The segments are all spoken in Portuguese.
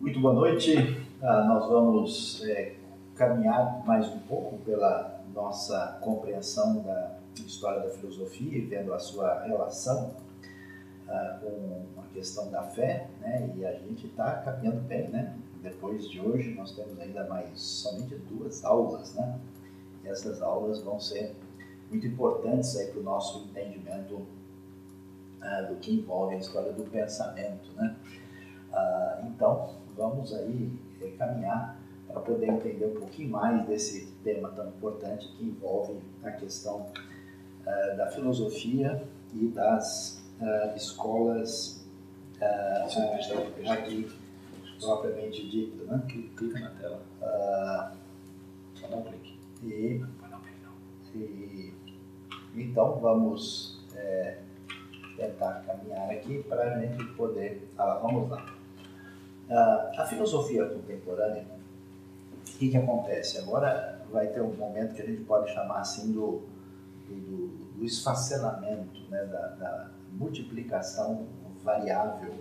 Muito boa noite. Ah, nós vamos é, caminhar mais um pouco pela nossa compreensão da história da filosofia e vendo a sua relação ah, com a questão da fé, né? E a gente está caminhando bem, né? Depois de hoje nós temos ainda mais somente duas aulas, né? E essas aulas vão ser muito importantes aí para o nosso entendimento ah, do que envolve a história do pensamento, né? Ah, então vamos aí eh, caminhar para poder entender um pouquinho mais desse tema tão importante que envolve a questão uh, da filosofia e das uh, escolas aqui propriamente dita. Né? Clica na tela. Só dá um clique. E, e, então vamos é, tentar caminhar aqui para a gente poder. Ah, vamos lá. a filosofia contemporânea o que, que acontece? Agora vai ter um momento que a gente pode chamar assim do, do, do esfacelamento, né, da, da multiplicação variável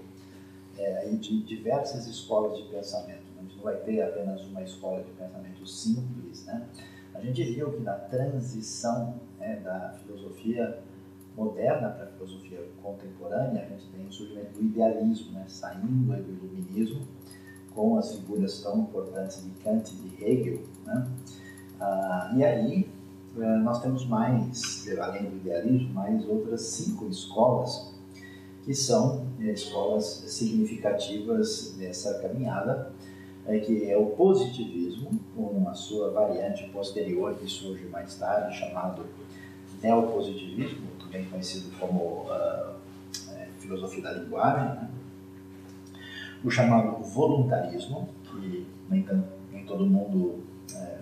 é, de diversas escolas de pensamento. A gente não vai ter apenas uma escola de pensamento simples. Né? A gente viu que na transição né, da filosofia moderna para a filosofia contemporânea, a gente tem o surgimento do idealismo, né, saindo do iluminismo com as figuras tão importantes de Kant e de Hegel. Né? Ah, e aí eh, nós temos mais, além do idealismo, mais outras cinco escolas que são eh, escolas significativas dessa caminhada, é, que é o positivismo, com a sua variante posterior que surge mais tarde, chamado neopositivismo, também conhecido como uh, filosofia da linguagem, né? o chamado voluntarismo, que nem, nem todo mundo é,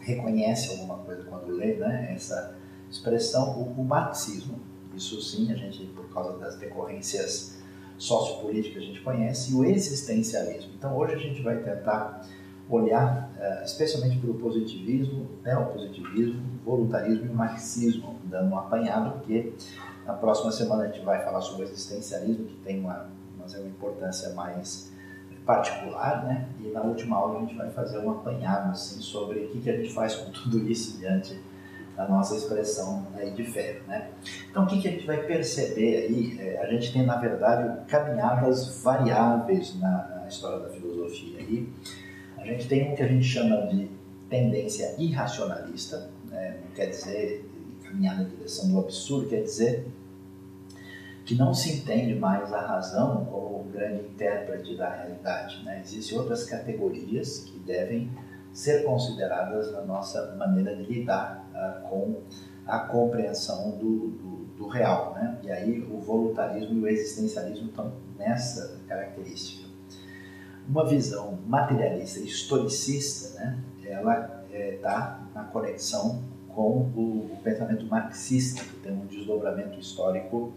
reconhece alguma coisa quando lê né, essa expressão, o, o, marxismo. Isso sim, a gente, por causa das decorrências sociopolíticas, a gente conhece, e o existencialismo. Então hoje a gente vai tentar olhar é, especialmente para o positivismo, né, o positivismo, voluntarismo e marxismo, dando um apanhado, porque na próxima semana a gente vai falar sobre o existencialismo, que tem uma é uma importância mais particular, né? E na última aula a gente vai fazer um apanhado assim sobre o que, que a gente faz com tudo isso diante da nossa expressão aí de fé, né? Então o que, que a gente vai perceber aí? É, a gente tem na verdade caminhadas variáveis na, na história da filosofia aí. A gente tem um que a gente chama de tendência irracionalista, né? não quer dizer caminhar na direção do absurdo, quer dizer que não se entende mais a razão como o grande intérprete da realidade. Né? Existem outras categorias que devem ser consideradas na nossa maneira de lidar uh, com a compreensão do, do, do, real. Né? E aí o voluntarismo e o existencialismo estão nessa característica. Uma visão materialista historicista, né? ela está é, na conexão com o, o pensamento marxista, que tem um desdobramento histórico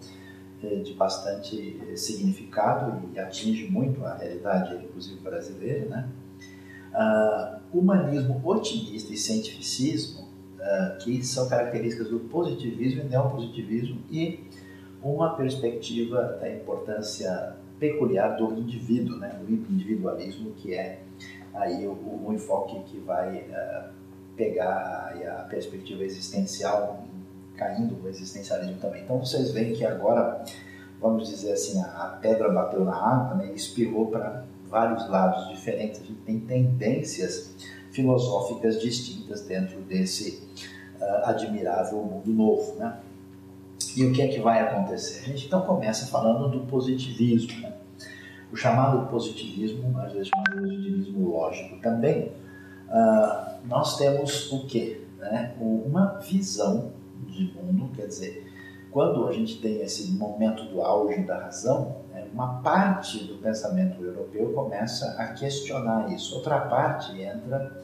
é, de bastante é, significado e atinge muito a realidade, inclusive brasileira, né? Uh, humanismo otimista e cientificismo, uh, que são características do positivismo e neopositivismo, e uma perspectiva da importância peculiar do indivíduo, né? do individualismo, que é aí o, o enfoque que vai uh, pegar a, a perspectiva existencial caindo o existencialismo também. Então vocês veem que agora, vamos dizer assim, a, pedra bateu na água né, e espirrou para vários lados diferentes. A gente tem tendências filosóficas distintas dentro desse uh, admirável mundo novo. Né? E o que é que vai acontecer? A gente então começa falando do positivismo. Né? O chamado positivismo, às vezes chamado positivismo lógico também, uh, nós temos o quê? Né? Uma visão de mundo, quer dizer, quando a gente tem esse momento do auge da razão, né, uma parte do pensamento europeu começa a questionar isso, outra parte entra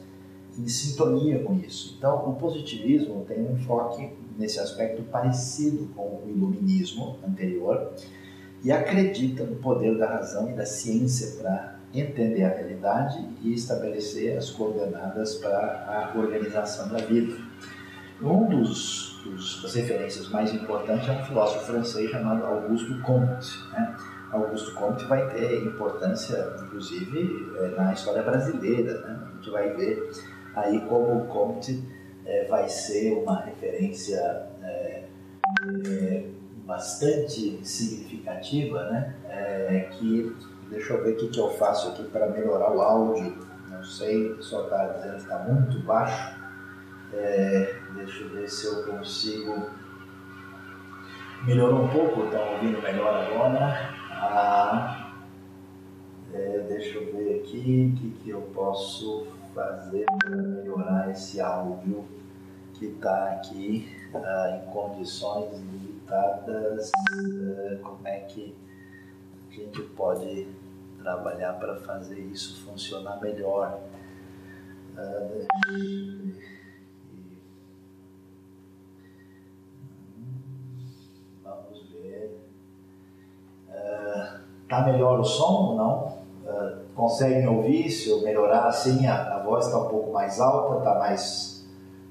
em sintonia com isso. Então, o positivismo tem um enfoque nesse aspecto parecido com o iluminismo anterior e acredita no poder da razão e da ciência para entender a realidade e estabelecer as coordenadas para a organização da vida. Um dos dos, das referências mais importantes é um filósofo francês chamado Auguste Comte. Né? Augusto Comte vai ter importância, inclusive, é, na história brasileira. Né? A gente vai ver aí como Comte é, vai ser uma referência é, é, bastante significativa, né? É, que deixa eu ver o que, que eu faço aqui para melhorar o áudio. Não sei, só está dizendo que está muito baixo. É, deixa eu ver se eu consigo. Melhorou um pouco, estão ouvindo melhor agora. Ah, é, deixa eu ver aqui o que, que eu posso fazer para melhorar esse áudio que está aqui ah, em condições limitadas. Ah, como é que a gente pode trabalhar para fazer isso funcionar melhor? Ah, vamos ver. Tá melhor o som ou não? Uh, conseguem ouvir? Se eu melhorar assim, a, a voz está um pouco mais alta, está mais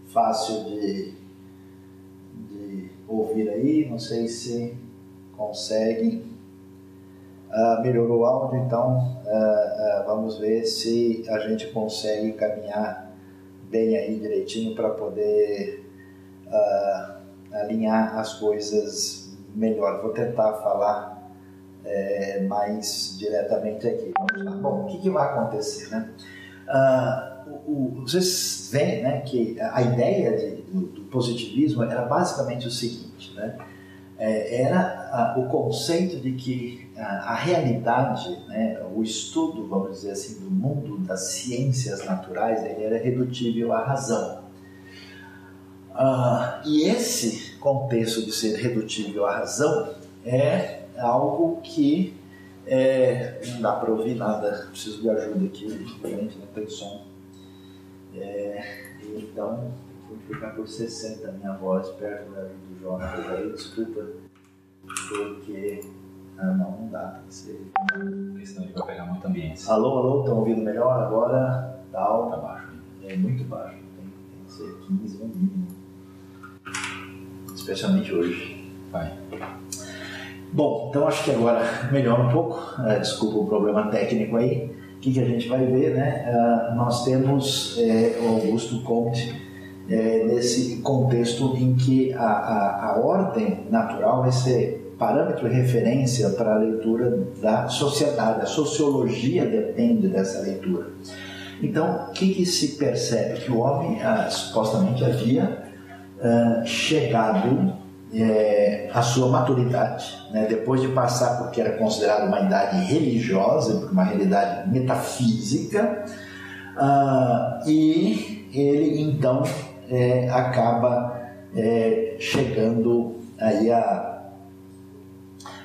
fácil de, de ouvir aí. Não sei se conseguem. Uh, melhorou o áudio, então uh, vamos ver se a gente consegue caminhar bem aí direitinho para poder alinhar as coisas melhor. Vou tentar falar é, mais diretamente aqui. Lá. Bom, o que, que vai acontecer? Né? Ah, o, o, vocês veem né, que a ideia de, do, do, positivismo era basicamente o seguinte, né? É, era o conceito de que a, realidade, né, o estudo, vamos dizer assim, do mundo das ciências naturais, ele era redutível à razão. Uh, e esse contexto de ser redutível à razão é algo que é, não dá para ouvir nada, preciso de ajuda aqui, diferente, não tem som. É, então, vou ficar por 60 a minha voz perto da do Jonas aí, desculpa, porque. Ah, não, não dá, tem que ser. Porque senão ele vai pegar muito ambiente. Alô, alô, estão ouvindo melhor agora? Tal. Tá baixo. É muito baixo, tem, tem que ser 15 no mínimo. Especialmente hoje. Vai. Bom, então acho que agora melhora um pouco. Uh, desculpa o problema técnico aí. O que, a gente vai ver, né? Uh, nós temos é, o Augusto Comte é, nesse contexto em que a, a, a ordem natural vai ser parâmetro e referência para a leitura da sociedade. A sociologia depende dessa leitura. Então, o que, que se percebe? Que o homem ah, supostamente havia ah, chegado é, a sua maturidade, né? depois de passar por que era considerado uma idade religiosa, uma realidade metafísica, uh, e ele então é, acaba é, chegando aí a,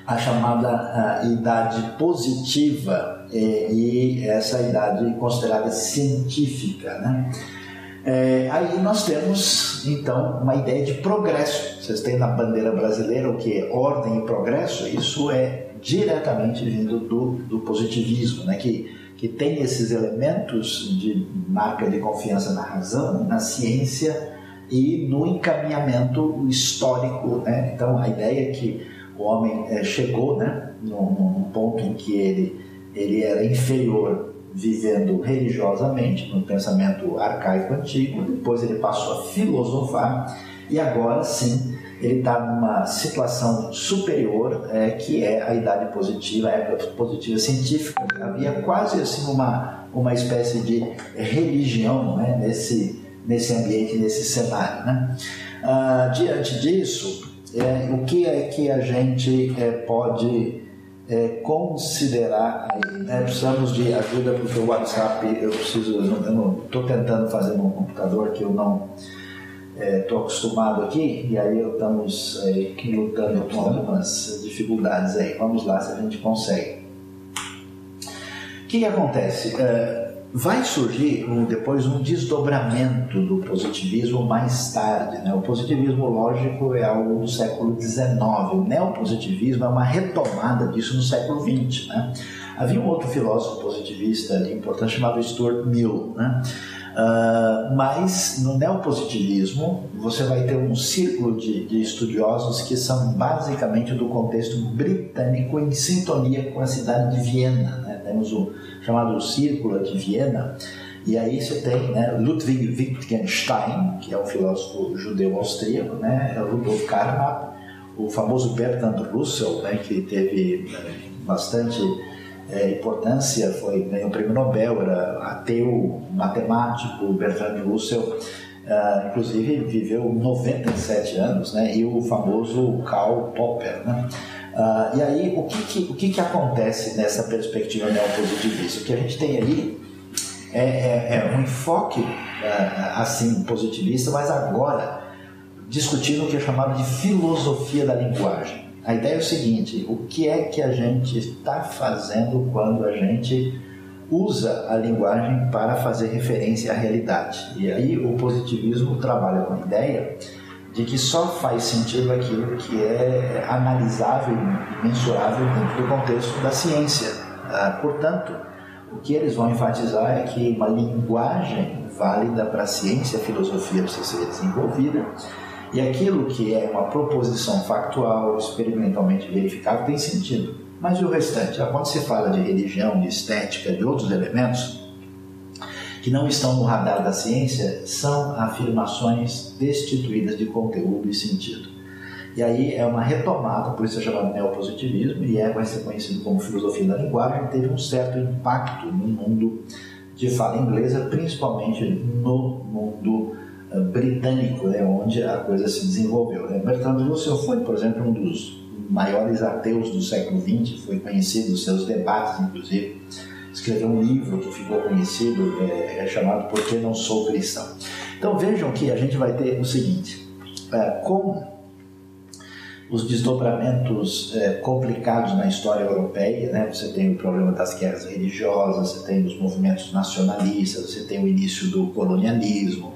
a chamada a idade positiva é, e essa idade considerada científica, né? É, aí nós temos então uma ideia de progresso. Vocês têm na bandeira brasileira o que é ordem e progresso. Isso é diretamente vindo do, do positivismo, né? que, que tem esses elementos de marca de confiança na razão, na ciência e no encaminhamento histórico. Né? Então a ideia é que o homem é, chegou né, num, num ponto em que ele, ele era inferior vivendo religiosamente no pensamento arcaico antigo, depois ele passou a filosofar e agora sim ele está numa situação superior é, que é a idade positiva, a época positiva científica. Havia quase assim uma, uma espécie de religião né, nesse, nesse ambiente, nesse cenário. Né? Ah, diante disso, é, o que é que a gente é, pode é, considerar aí, né? precisamos de ajuda porque o WhatsApp eu preciso, eu estou tentando fazer no computador que eu não estou é, acostumado aqui e aí estamos é, lutando com algumas dificuldades aí. Vamos lá se a gente consegue. O que, que acontece? É, vai surgir um, depois um desdobramento do positivismo mais tarde. Né? O positivismo lógico é algo do século XIX, o neopositivismo é uma retomada disso no século XX. Né? Havia um outro filósofo positivista importante chamado Stuart Mill. Né? Uh, mas no neopositivismo você vai ter um círculo de, de, estudiosos que são basicamente do contexto britânico em sintonia com a cidade de Viena. Né? Temos o chamado Círculo de Viena, e aí você tem né, Ludwig Wittgenstein, que é um filósofo judeu austríaco, né, Rudolf Carnap, o famoso Bertrand Russell, né, que teve eh, bastante é, importância, foi, ganhou o prêmio Nobel, era ateu, matemático, Bertrand Russell, uh, inclusive viveu 97 anos, né, e o famoso Karl Popper. Né? Uh, e aí, o, que, que, o que, que acontece nessa perspectiva neopositivista? O que a gente tem ali é, é, é um enfoque uh, assim positivista, mas agora discutindo o que é chamado de filosofia da linguagem. A ideia é o seguinte: o que é que a gente está fazendo quando a gente usa a linguagem para fazer referência à realidade? E aí o positivismo trabalha com a ideia de que só faz sentido aquilo que é analisável e mensurável dentro do contexto da ciência. Ah, portanto, o que eles vão enfatizar é que uma linguagem válida para a ciência, a filosofia precisa ser desenvolvida e aquilo que é uma proposição factual, experimentalmente verificável, tem sentido. Mas e o restante? Ah, quando se fala de religião, de estética, de outros elementos que não estão no radar da ciência, são afirmações destituídas de conteúdo e sentido. E aí é uma retomada, por isso é chamado neopositivismo, e é, vai ser conhecido como filosofia da linguagem, teve um certo impacto no mundo de fala inglesa, principalmente no mundo britânico, né, onde a coisa se desenvolveu. Né? Bertrand Russell foi, por exemplo, um dos maiores ateus do século XX, foi conhecido seus debates, inclusive, escreveu um livro que ficou conhecido, é, é chamado Por que Não Sou Cristão. Então vejam que a gente vai ter o seguinte, é, como os desdobramentos é, complicados na história europeia, né? Você tem o problema das guerras religiosas, você tem os movimentos nacionalistas, você tem o início do colonialismo,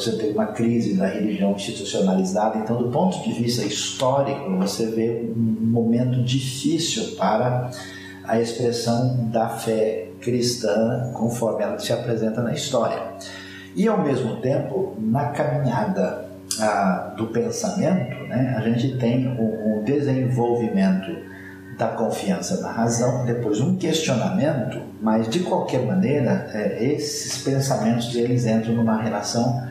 você tem uma crise da religião institucionalizada. Então, do ponto de vista histórico, você vê um momento difícil para a expressão da fé cristã conforme ela se apresenta na história. E ao mesmo tempo, na caminhada a, do pensamento, né, a gente tem o desenvolvimento da confiança na razão, depois um questionamento, mas de qualquer maneira, é, esses pensamentos eles entram numa relação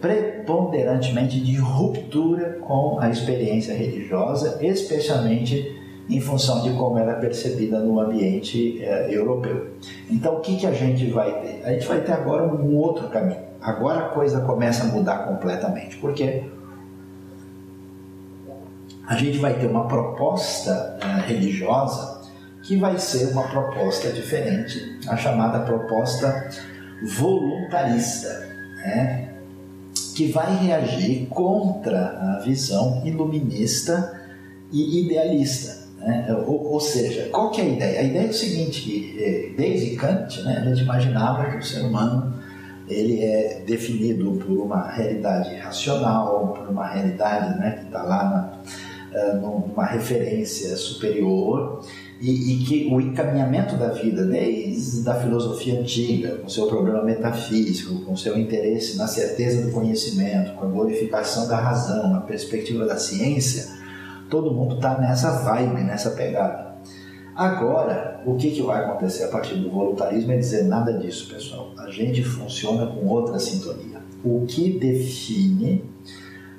preponderantemente de ruptura com a experiência religiosa, especialmente em função de como ela é percebida no ambiente é, europeu. Então, o que, que a gente vai ter? A gente vai ter agora um outro caminho Agora a coisa começa a mudar completamente, porque a gente vai ter uma proposta uh, religiosa que vai ser uma proposta diferente, a chamada proposta voluntarista, né? Que vai reagir contra a visão iluminista e idealista. Né? Ou, ou, seja, qual que é a ideia? A ideia é o seguinte, que eh, desde Kant né, a gente imaginava que o ser humano ele é definido por uma realidade racional, por uma realidade né, que está lá na, eh, numa referência superior e, e, que o encaminhamento da vida, desde a filosofia antiga, com seu problema metafísico, com seu interesse na certeza do conhecimento, com a glorificação da razão, a perspectiva da ciência, todo mundo está nessa vibe, nessa pegada. Agora, o que, que vai acontecer a partir do voluntarismo é dizer nada disso, pessoal. A gente funciona com outra sintonia. O que define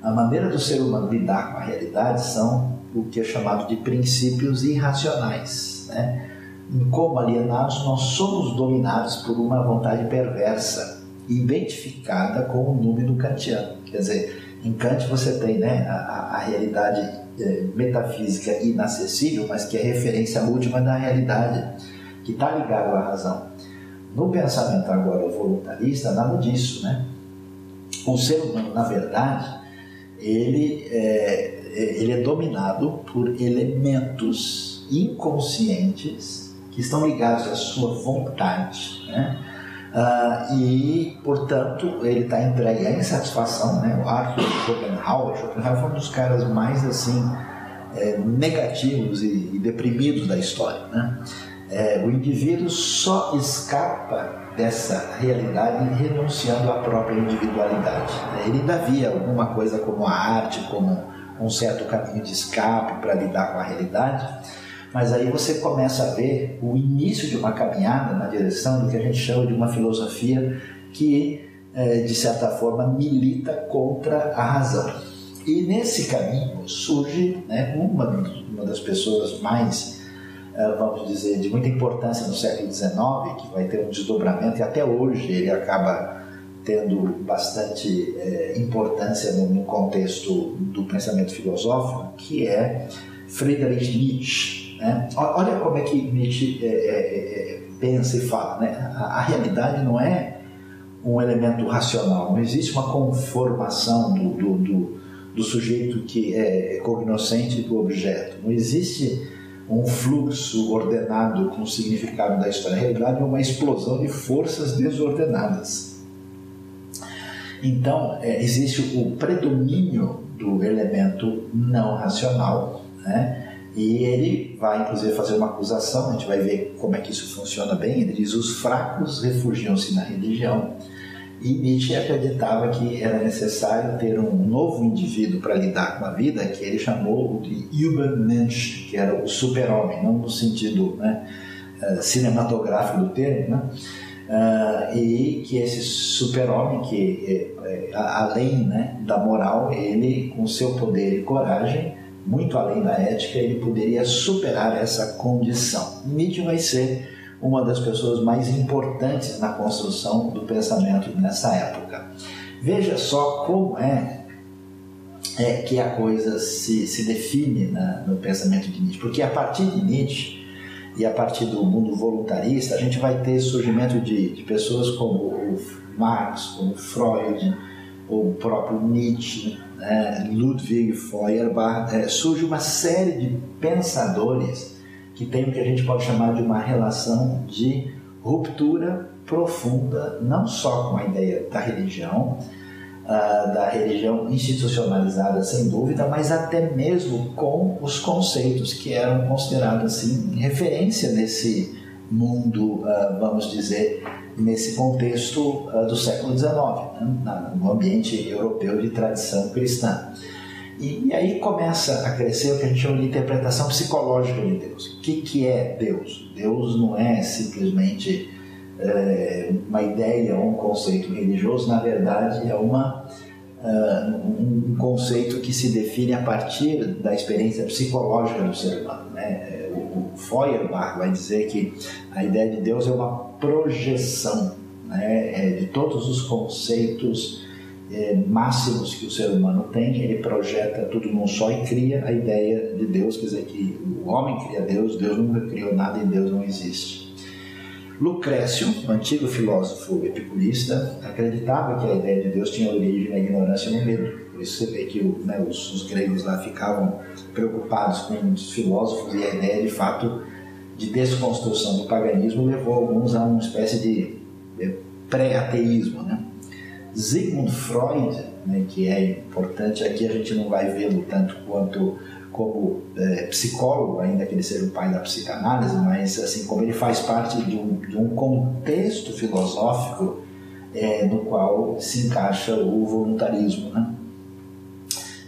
a maneira do ser humano lidar com a realidade são o que é chamado de princípios irracionais. Né? Como alienados, nós somos dominados por uma vontade perversa, identificada com o número kantiano. Quer dizer, em Kant você tem né, a, a realidade é, metafísica inacessível, mas que é referência última da realidade, que está ligado à razão. No pensamento agora voluntarista, nada disso, né? O ser humano, na verdade, ele é, ele é dominado por elementos inconscientes que estão ligados à sua vontade, né? Uh, e, portanto, ele está entregue à insatisfação. Né? O Arthur Schopenhauer, Schopenhauer foi um dos caras mais assim é, negativos e, e, deprimidos da história. Né? É, o indivíduo só escapa dessa realidade renunciando à própria individualidade. Né? Ele ainda via alguma coisa como a arte, como um certo caminho de escape para lidar com a realidade, mas aí você começa a ver o início de uma caminhada na direção do que a gente chama de uma filosofia que, é, de certa forma, milita contra a razão. E nesse caminho surge né, uma, uma das pessoas mais eh, vamos dizer, de muita importância no século XIX, que vai ter um desdobramento e até hoje ele acaba tendo bastante é, importância no, no, contexto do pensamento filosófico, que é Friedrich Nietzsche. Né? Olha como é que Nietzsche é, é, pensa e fala. Né? A, a, realidade não é um elemento racional, não existe uma conformação do, do, do, do sujeito que é cognoscente do objeto, não existe um fluxo ordenado com o significado da história. Na realidade, é uma explosão de forças desordenadas. Então, é, existe o predomínio do elemento não racional, né? E ele vai, inclusive, fazer uma acusação, a gente vai ver como é que isso funciona bem. Ele diz: os fracos refugiam-se na religião e Nietzsche acreditava que era necessário ter um novo indivíduo para lidar com a vida, que ele chamou de Übermensch, que era o super-homem, não no sentido né, eh, cinematográfico do termo, né? Uh, e que esse super-homem, que é, é, além né, da moral, ele, com seu poder e coragem, muito além da ética, ele poderia superar essa condição. Nietzsche vai ser uma das pessoas mais importantes na construção do pensamento nessa época. Veja só como é, é que a coisa se, se define na, no pensamento de Nietzsche, porque a partir de Nietzsche e a partir do mundo voluntarista, a gente vai ter surgimento de, de pessoas como o Marx, como Freud, ou o próprio Nietzsche, né, Ludwig Feuerbach, é, surge uma série de pensadores que tem o que a gente pode chamar de uma relação de ruptura profunda, não só com a ideia da religião, uh, da religião institucionalizada sem dúvida, mas até mesmo com os conceitos que eram considerados assim referência nesse mundo, uh, vamos dizer, nesse contexto uh, do século XIX, né, no ambiente europeu de tradição cristã. E, e, aí começa a crescer o que a gente chama de interpretação psicológica de Deus. O que, que é Deus? Deus não é simplesmente é, uma ideia ou um conceito religioso, na verdade é uma, uh, um conceito que se define a partir da experiência psicológica do ser humano. Né? O, o Feuerbach vai dizer que a ideia de Deus é uma projeção né? é de todos os conceitos é, máximos que o ser humano tem, ele projeta tudo num só e cria a ideia de Deus, quer dizer que o homem cria Deus, Deus nunca criou nada e Deus não existe. Lucrécio, antigo filósofo epicurista, acreditava que a ideia de Deus tinha origem na ignorância e no medo. Por isso você vê que né, os, os, gregos lá ficavam preocupados com os filósofos e a ideia de fato de desconstrução do paganismo levou alguns a uma espécie de pré-ateísmo, né? Sigmund Freud, né, que é importante, aqui a gente não vai vê-lo tanto quanto como é, psicólogo, ainda que ele seja o pai da psicanálise, mas assim como ele faz parte de um, de um contexto filosófico é, no qual se encaixa o voluntarismo, né?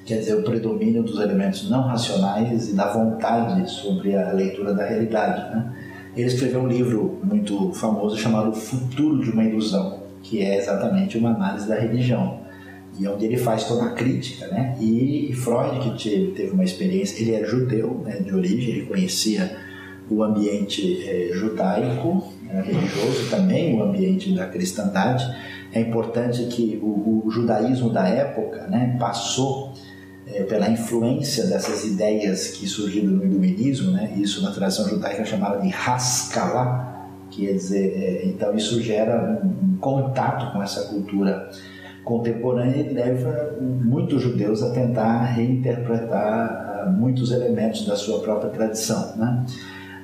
quer dizer, o predomínio dos elementos não racionais e da vontade sobre a leitura da realidade. Né? Ele escreveu um livro muito famoso chamado Futuro de uma Ilusão, que é exatamente uma análise da religião e onde ele faz toda a crítica, né? E Freud que teve uma experiência, ele é judeu, né, de origem, ele conhecia o ambiente é, judaico, né, religioso, também o ambiente da cristandade. É importante que o, o judaísmo da época, né, passou é, pela influência dessas ideias que surgiram no iluminismo, né? Isso na tradição judaica é chamada de Haskalah, Quer dizer, é, então isso gera um, um contato com essa cultura contemporânea leva muitos judeus a tentar reinterpretar uh, muitos elementos da sua própria tradição. Né?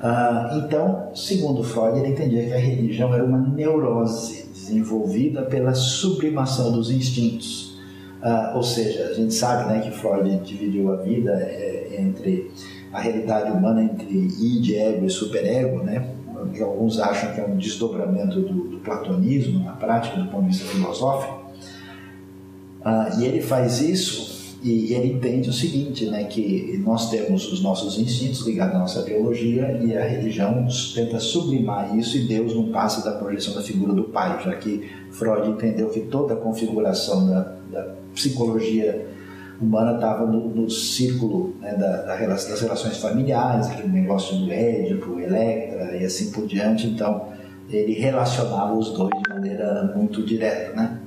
Uh, então, segundo Freud, ele entendia que a religião era uma neurose desenvolvida pela sublimação dos instintos. Uh, ou seja, a gente sabe né, que Freud dividiu a vida é, entre a realidade humana entre id, ego e superego, né? que alguns acham que é um desdobramento do, do platonismo na prática, do ponto de vista filosófico. Uh, e ele faz isso e ele entende o seguinte, né, que nós temos os nossos instintos ligados à nossa biologia e a religião tenta sublimar isso e Deus não passa da projeção da figura do pai, já que Freud entendeu que toda a configuração da, da psicologia humana estava no, no, círculo né, da, da, das relações familiares, aquele negócio do Édipo, Electra e assim por diante. Então, ele relacionava os dois de maneira muito direta, né?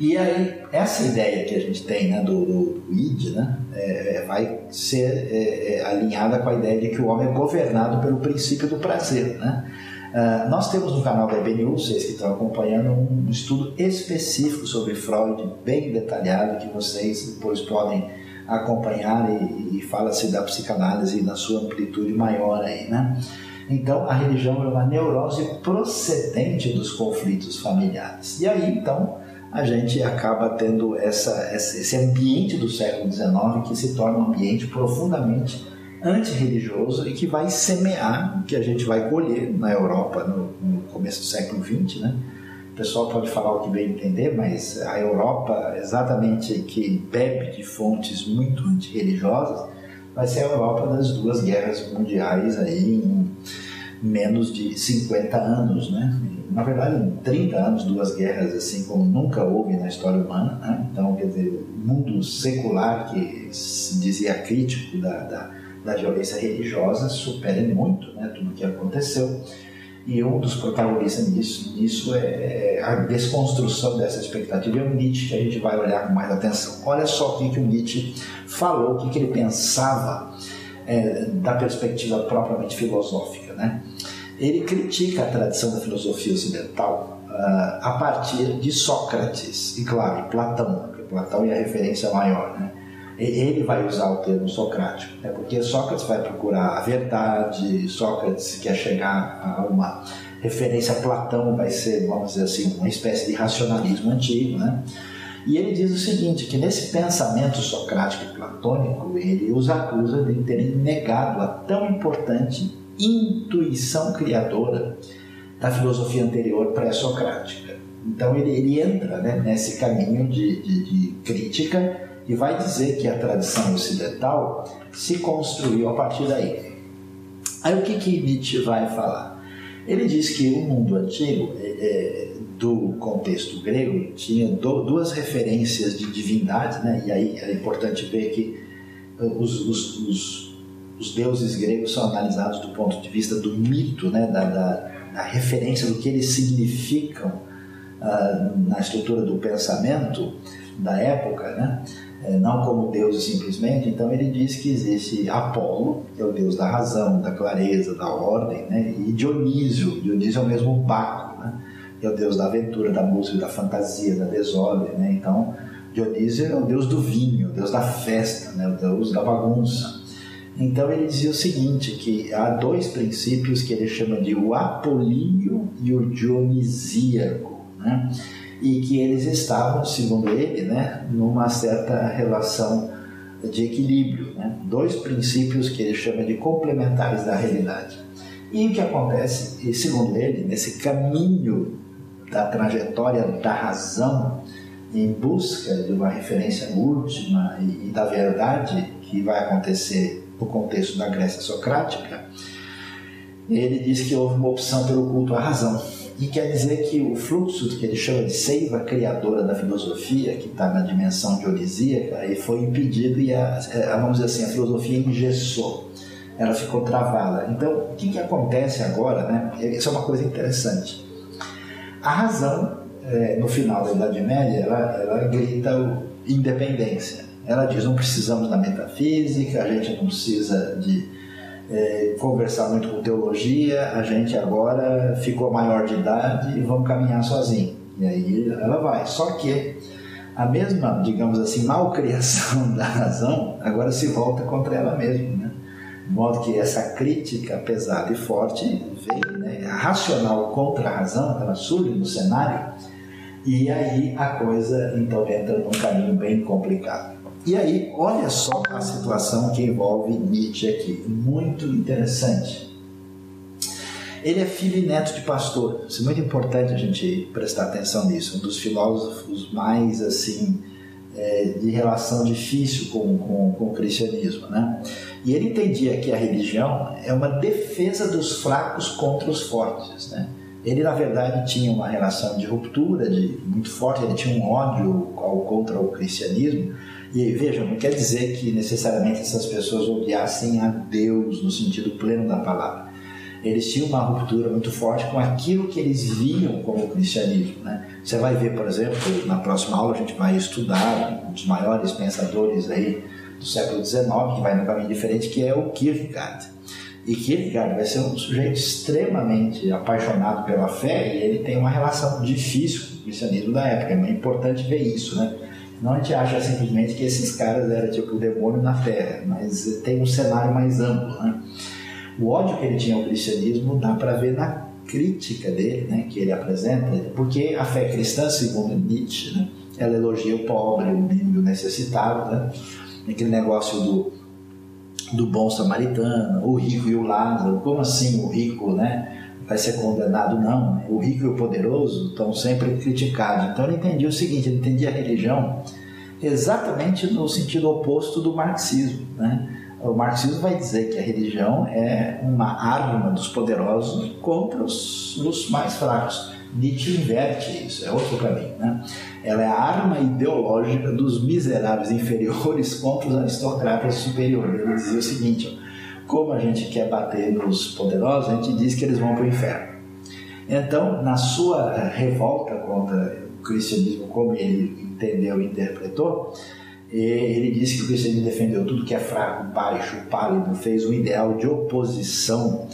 E aí, essa ideia que a gente tem né, do, do, do id né, é, é, vai ser é, é, alinhada com a ideia de que o homem é governado pelo princípio do prazer. Né? Uh, nós temos no canal da EBNU, vocês que estão acompanhando, um estudo específico sobre Freud, bem detalhado, que vocês depois podem acompanhar e, e fala-se da psicanálise na sua amplitude maior aí, né? Então, a religião é uma neurose procedente dos conflitos familiares. E aí, então, a gente acaba tendo essa, esse ambiente do século XIX que se torna um ambiente profundamente antirreligioso e que vai semear o que a gente vai colher na Europa no, no começo do século XX, né? O pessoal pode falar o que bem entender, mas a Europa, exatamente que bebe de fontes muito antirreligiosas, vai ser a Europa das duas guerras mundiais aí em menos de 50 anos, né? na verdade, em 30 anos, duas guerras assim como nunca houve na história humana. Né? Então, quer dizer, o mundo secular, que se dizia crítico da, da, da violência religiosa, supera muito né, tudo o que aconteceu. E um dos protagonistas nisso, nisso é, é a desconstrução dessa expectativa. É o Nietzsche que a gente vai olhar com mais atenção. Olha só o que, o Nietzsche falou, o que ele pensava é, da perspectiva propriamente filosófica. Né? Ele critica a tradição da filosofia ocidental uh, a partir de Sócrates e, claro, Platão, porque Platão é a referência maior. Né? Ele vai usar o termo socrático, né? porque Sócrates vai procurar a verdade, Sócrates quer chegar a uma referência a Platão, vai ser, vamos dizer assim, uma espécie de racionalismo antigo. Né? E ele diz o seguinte, que nesse pensamento socrático e platônico, ele os acusa de terem negado a tão importante intuição criadora da filosofia anterior pré-socrática. Então ele, ele entra né, nesse caminho de, de, de crítica e vai dizer que a tradição ocidental se construiu a partir daí. Aí o que, que Nietzsche vai falar? Ele diz que o mundo antigo, é, é, do contexto grego, tinha duas referências de divindade, né? e aí é importante ver que os, os, os os deuses gregos são analisados do ponto de vista do mito, né, da, da, da referência do que eles significam uh, na estrutura do pensamento da época, né, é, não como deuses simplesmente. Então ele diz que existe Apolo, que é o deus da razão, da clareza, da ordem, né, e Dionísio. Dionísio é o mesmo Baco, né, que é o deus da aventura, da música, da fantasia, da desordem. Né, então Dionísio é o deus do vinho, o deus da festa, né, o deus da bagunça. Então ele dizia o seguinte, que há dois princípios que ele chama de o apolíneo e o dionisíaco, né? e que eles estavam, segundo ele, né, numa certa relação de equilíbrio, né? dois princípios que ele chama de complementares da realidade. E o que acontece, segundo ele, nesse caminho da trajetória da razão em busca de uma referência última e, e da verdade que vai acontecer no contexto da Grécia socrática, ele diz que houve uma opção pelo culto à razão. E quer dizer que o fluxo que ele chama de seiva criadora da filosofia, que está na dimensão dionisíaca, ele foi impedido e, a, a, vamos dizer assim, a filosofia engessou. Ela ficou travada. Então, o que, que acontece agora? Né? Isso é uma coisa interessante. A razão, é, no final da Idade Média, ela, ela grita independência. Ela diz: não precisamos da metafísica, a gente não precisa de é, conversar muito com teologia, a gente agora ficou maior de idade e vamos caminhar sozinho. E aí ela vai. Só que a mesma, digamos assim, malcriação da razão agora se volta contra ela mesma. Né? De modo que essa crítica pesada e forte vem, né? racional contra a razão, ela surge no cenário, e aí a coisa então entra num caminho bem complicado. E aí, olha só a situação que envolve Nietzsche aqui, muito interessante. Ele é filho e neto de pastor. Isso é muito importante a gente prestar atenção nisso. Um dos filósofos mais assim é, de relação difícil com, com, com o cristianismo, né? E ele entendia que a religião é uma defesa dos fracos contra os fortes, né? Ele na verdade tinha uma relação de ruptura, de muito forte. Ele tinha um ódio ao, contra o cristianismo. E veja, não quer dizer que necessariamente essas pessoas odiassem a Deus no sentido pleno da palavra eles tinham uma ruptura muito forte com aquilo que eles viam como cristianismo. Né? Você vai ver, por exemplo, na próxima aula a gente vai estudar um dos maiores pensadores aí do século XIX, que vai num caminho diferente, que é o Kierkegaard. E Kierkegaard vai ser um sujeito extremamente apaixonado pela fé e ele tem uma relação difícil com o cristianismo da época. É importante ver isso, né? Não a gente acha simplesmente que esses caras eram tipo o demônio na terra, mas tem um cenário mais amplo, né? o ódio que ele tinha ao cristianismo dá para ver na crítica dele, né, que ele apresenta, porque a fé cristã, segundo Nietzsche, né, ela elogia o pobre, o menino o necessitado, né, aquele negócio do, do bom samaritano, o rico e o Lázaro, como assim o rico, né, vai ser condenado? Não, o rico e o poderoso estão sempre criticados. Então ele entendia o seguinte, ele entendia a religião exatamente no sentido oposto do marxismo, né, o marxismo vai dizer que a religião é uma arma dos poderosos contra os, os mais fracos. Nietzsche inverte isso, é outro caminho. Né? Ela é a arma ideológica dos miseráveis inferiores contra os aristocratas superiores. Ele dizia o seguinte: como a gente quer bater nos poderosos, a gente diz que eles vão para o inferno. Então, na sua revolta contra o cristianismo, como ele entendeu e interpretou, ele disse que o cristianismo defendeu tudo que é fraco, baixo, pálido, fez um ideal de oposição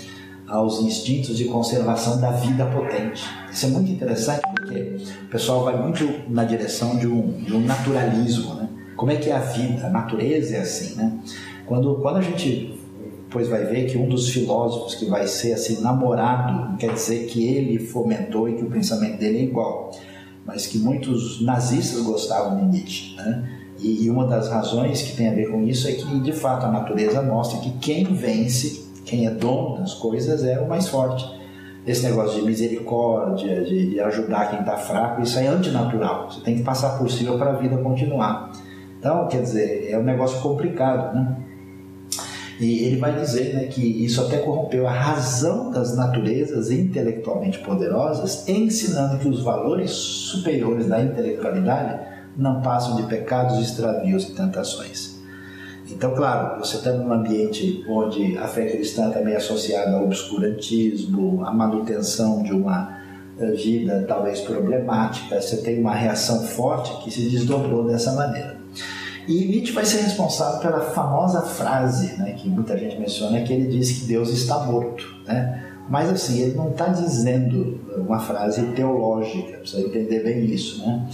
aos instintos de conservação da vida potente. Isso é muito interessante porque o pessoal vai muito na direção de um, de um naturalismo. Né? Como é que é a vida? A natureza é assim. Né? Quando, quando a gente depois vai ver que um dos filósofos que vai ser assim namorado, não quer dizer que ele fomentou e que o pensamento dele é igual, mas que muitos nazistas gostavam de Nietzsche. Né? E, uma das razões que tem a ver com isso é que, de fato, a natureza mostra que quem vence, quem é dono das coisas, é o mais forte. Esse negócio de misericórdia, de, de ajudar quem está fraco, isso é antinatural. Você tem que passar por cima para a vida continuar. Então, quer dizer, é um negócio complicado, né? E ele vai dizer né, que isso até corrompeu a razão das naturezas intelectualmente poderosas, ensinando que os valores superiores da intelectualidade não passam de pecados, extravios e tentações. Então, claro, você está num ambiente onde a fé cristã também é associada ao obscurantismo, à manutenção de uma eh, vida talvez problemática, você tem uma reação forte que se desdobrou dessa maneira. E Nietzsche vai ser responsável pela famosa frase né, que muita gente menciona, que ele diz que Deus está morto. Né? Mas assim, ele não está dizendo uma frase teológica, precisa entender bem isso. Né?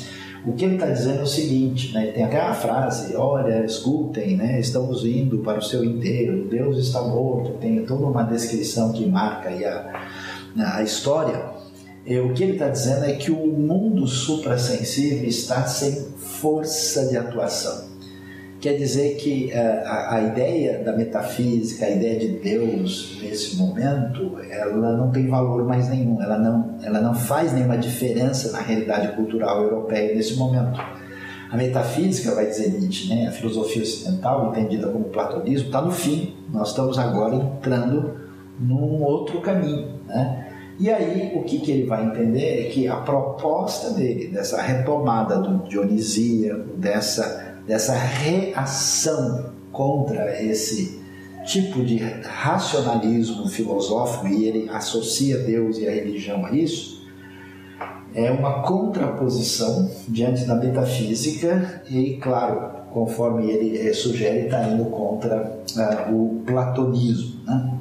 O que ele está dizendo é o seguinte, né? tem até a frase, olha, escutem, né? estamos indo para o seu inteiro, Deus está morto, tem toda uma descrição que marca a, a história. E o que ele está dizendo é que o mundo suprassensível está sem força de atuação. Quer dizer que uh, a, a, ideia da metafísica, a ideia de Deus nesse momento, ela não tem valor mais nenhum, ela não, ela não faz nenhuma diferença na realidade cultural europeia nesse momento. A metafísica, vai dizer Nietzsche, né, a filosofia ocidental, entendida como platonismo, está no fim. Nós estamos agora entrando num outro caminho. Né? E aí, o que, que ele vai entender é que a proposta dele, dessa retomada do dionisíaco, dessa dessa reação contra esse tipo de racionalismo filosófico e ele associa Deus e a religião a isso, é uma contraposição diante da metafísica e, claro, conforme ele sugere, está indo contra uh, o platonismo. Né?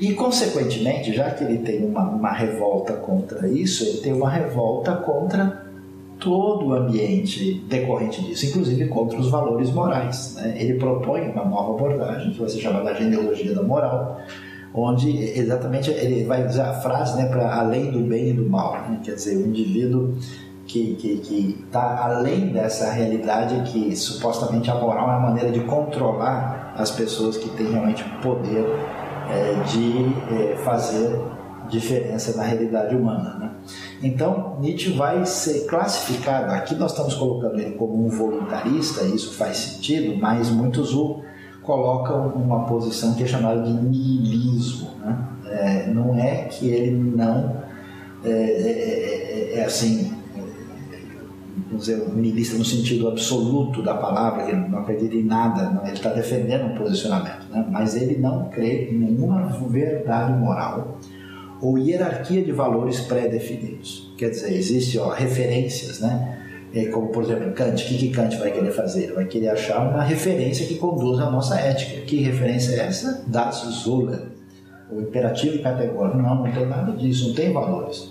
E, consequentemente, já que ele tem uma, uma revolta contra isso, ele tem uma revolta contra todo o ambiente decorrente disso, inclusive contra os valores morais. Né? Ele propõe uma nova abordagem, que vai ser chamada a genealogia da moral, onde exatamente ele vai usar a frase né, para além do bem e do mal, né? quer dizer, o indivíduo que está além dessa realidade que supostamente a moral é uma maneira de controlar as pessoas que têm realmente poder é, de é, fazer diferença na realidade humana. Né? Então, Nietzsche vai ser classificado, aqui nós estamos colocando ele como um voluntarista, isso faz sentido, mas muitos o colocam numa posição que é chamada de niilismo. Né? É, não é que ele não é, é, é, é assim vamos dizer, niilista no sentido absoluto da palavra, ele não acredita em nada, não, ele está defendendo um posicionamento, né? mas ele não crê em nenhuma verdade moral ou hierarquia de valores pré-definidos. Quer dizer, existe ó, referências, né? É como, por exemplo, Kant. O que, que Kant vai querer fazer? Vai querer achar uma referência que conduza a nossa ética. Que referência é essa? Das Zula. O imperativo categórico. Não, não tem nada disso, não tem valores.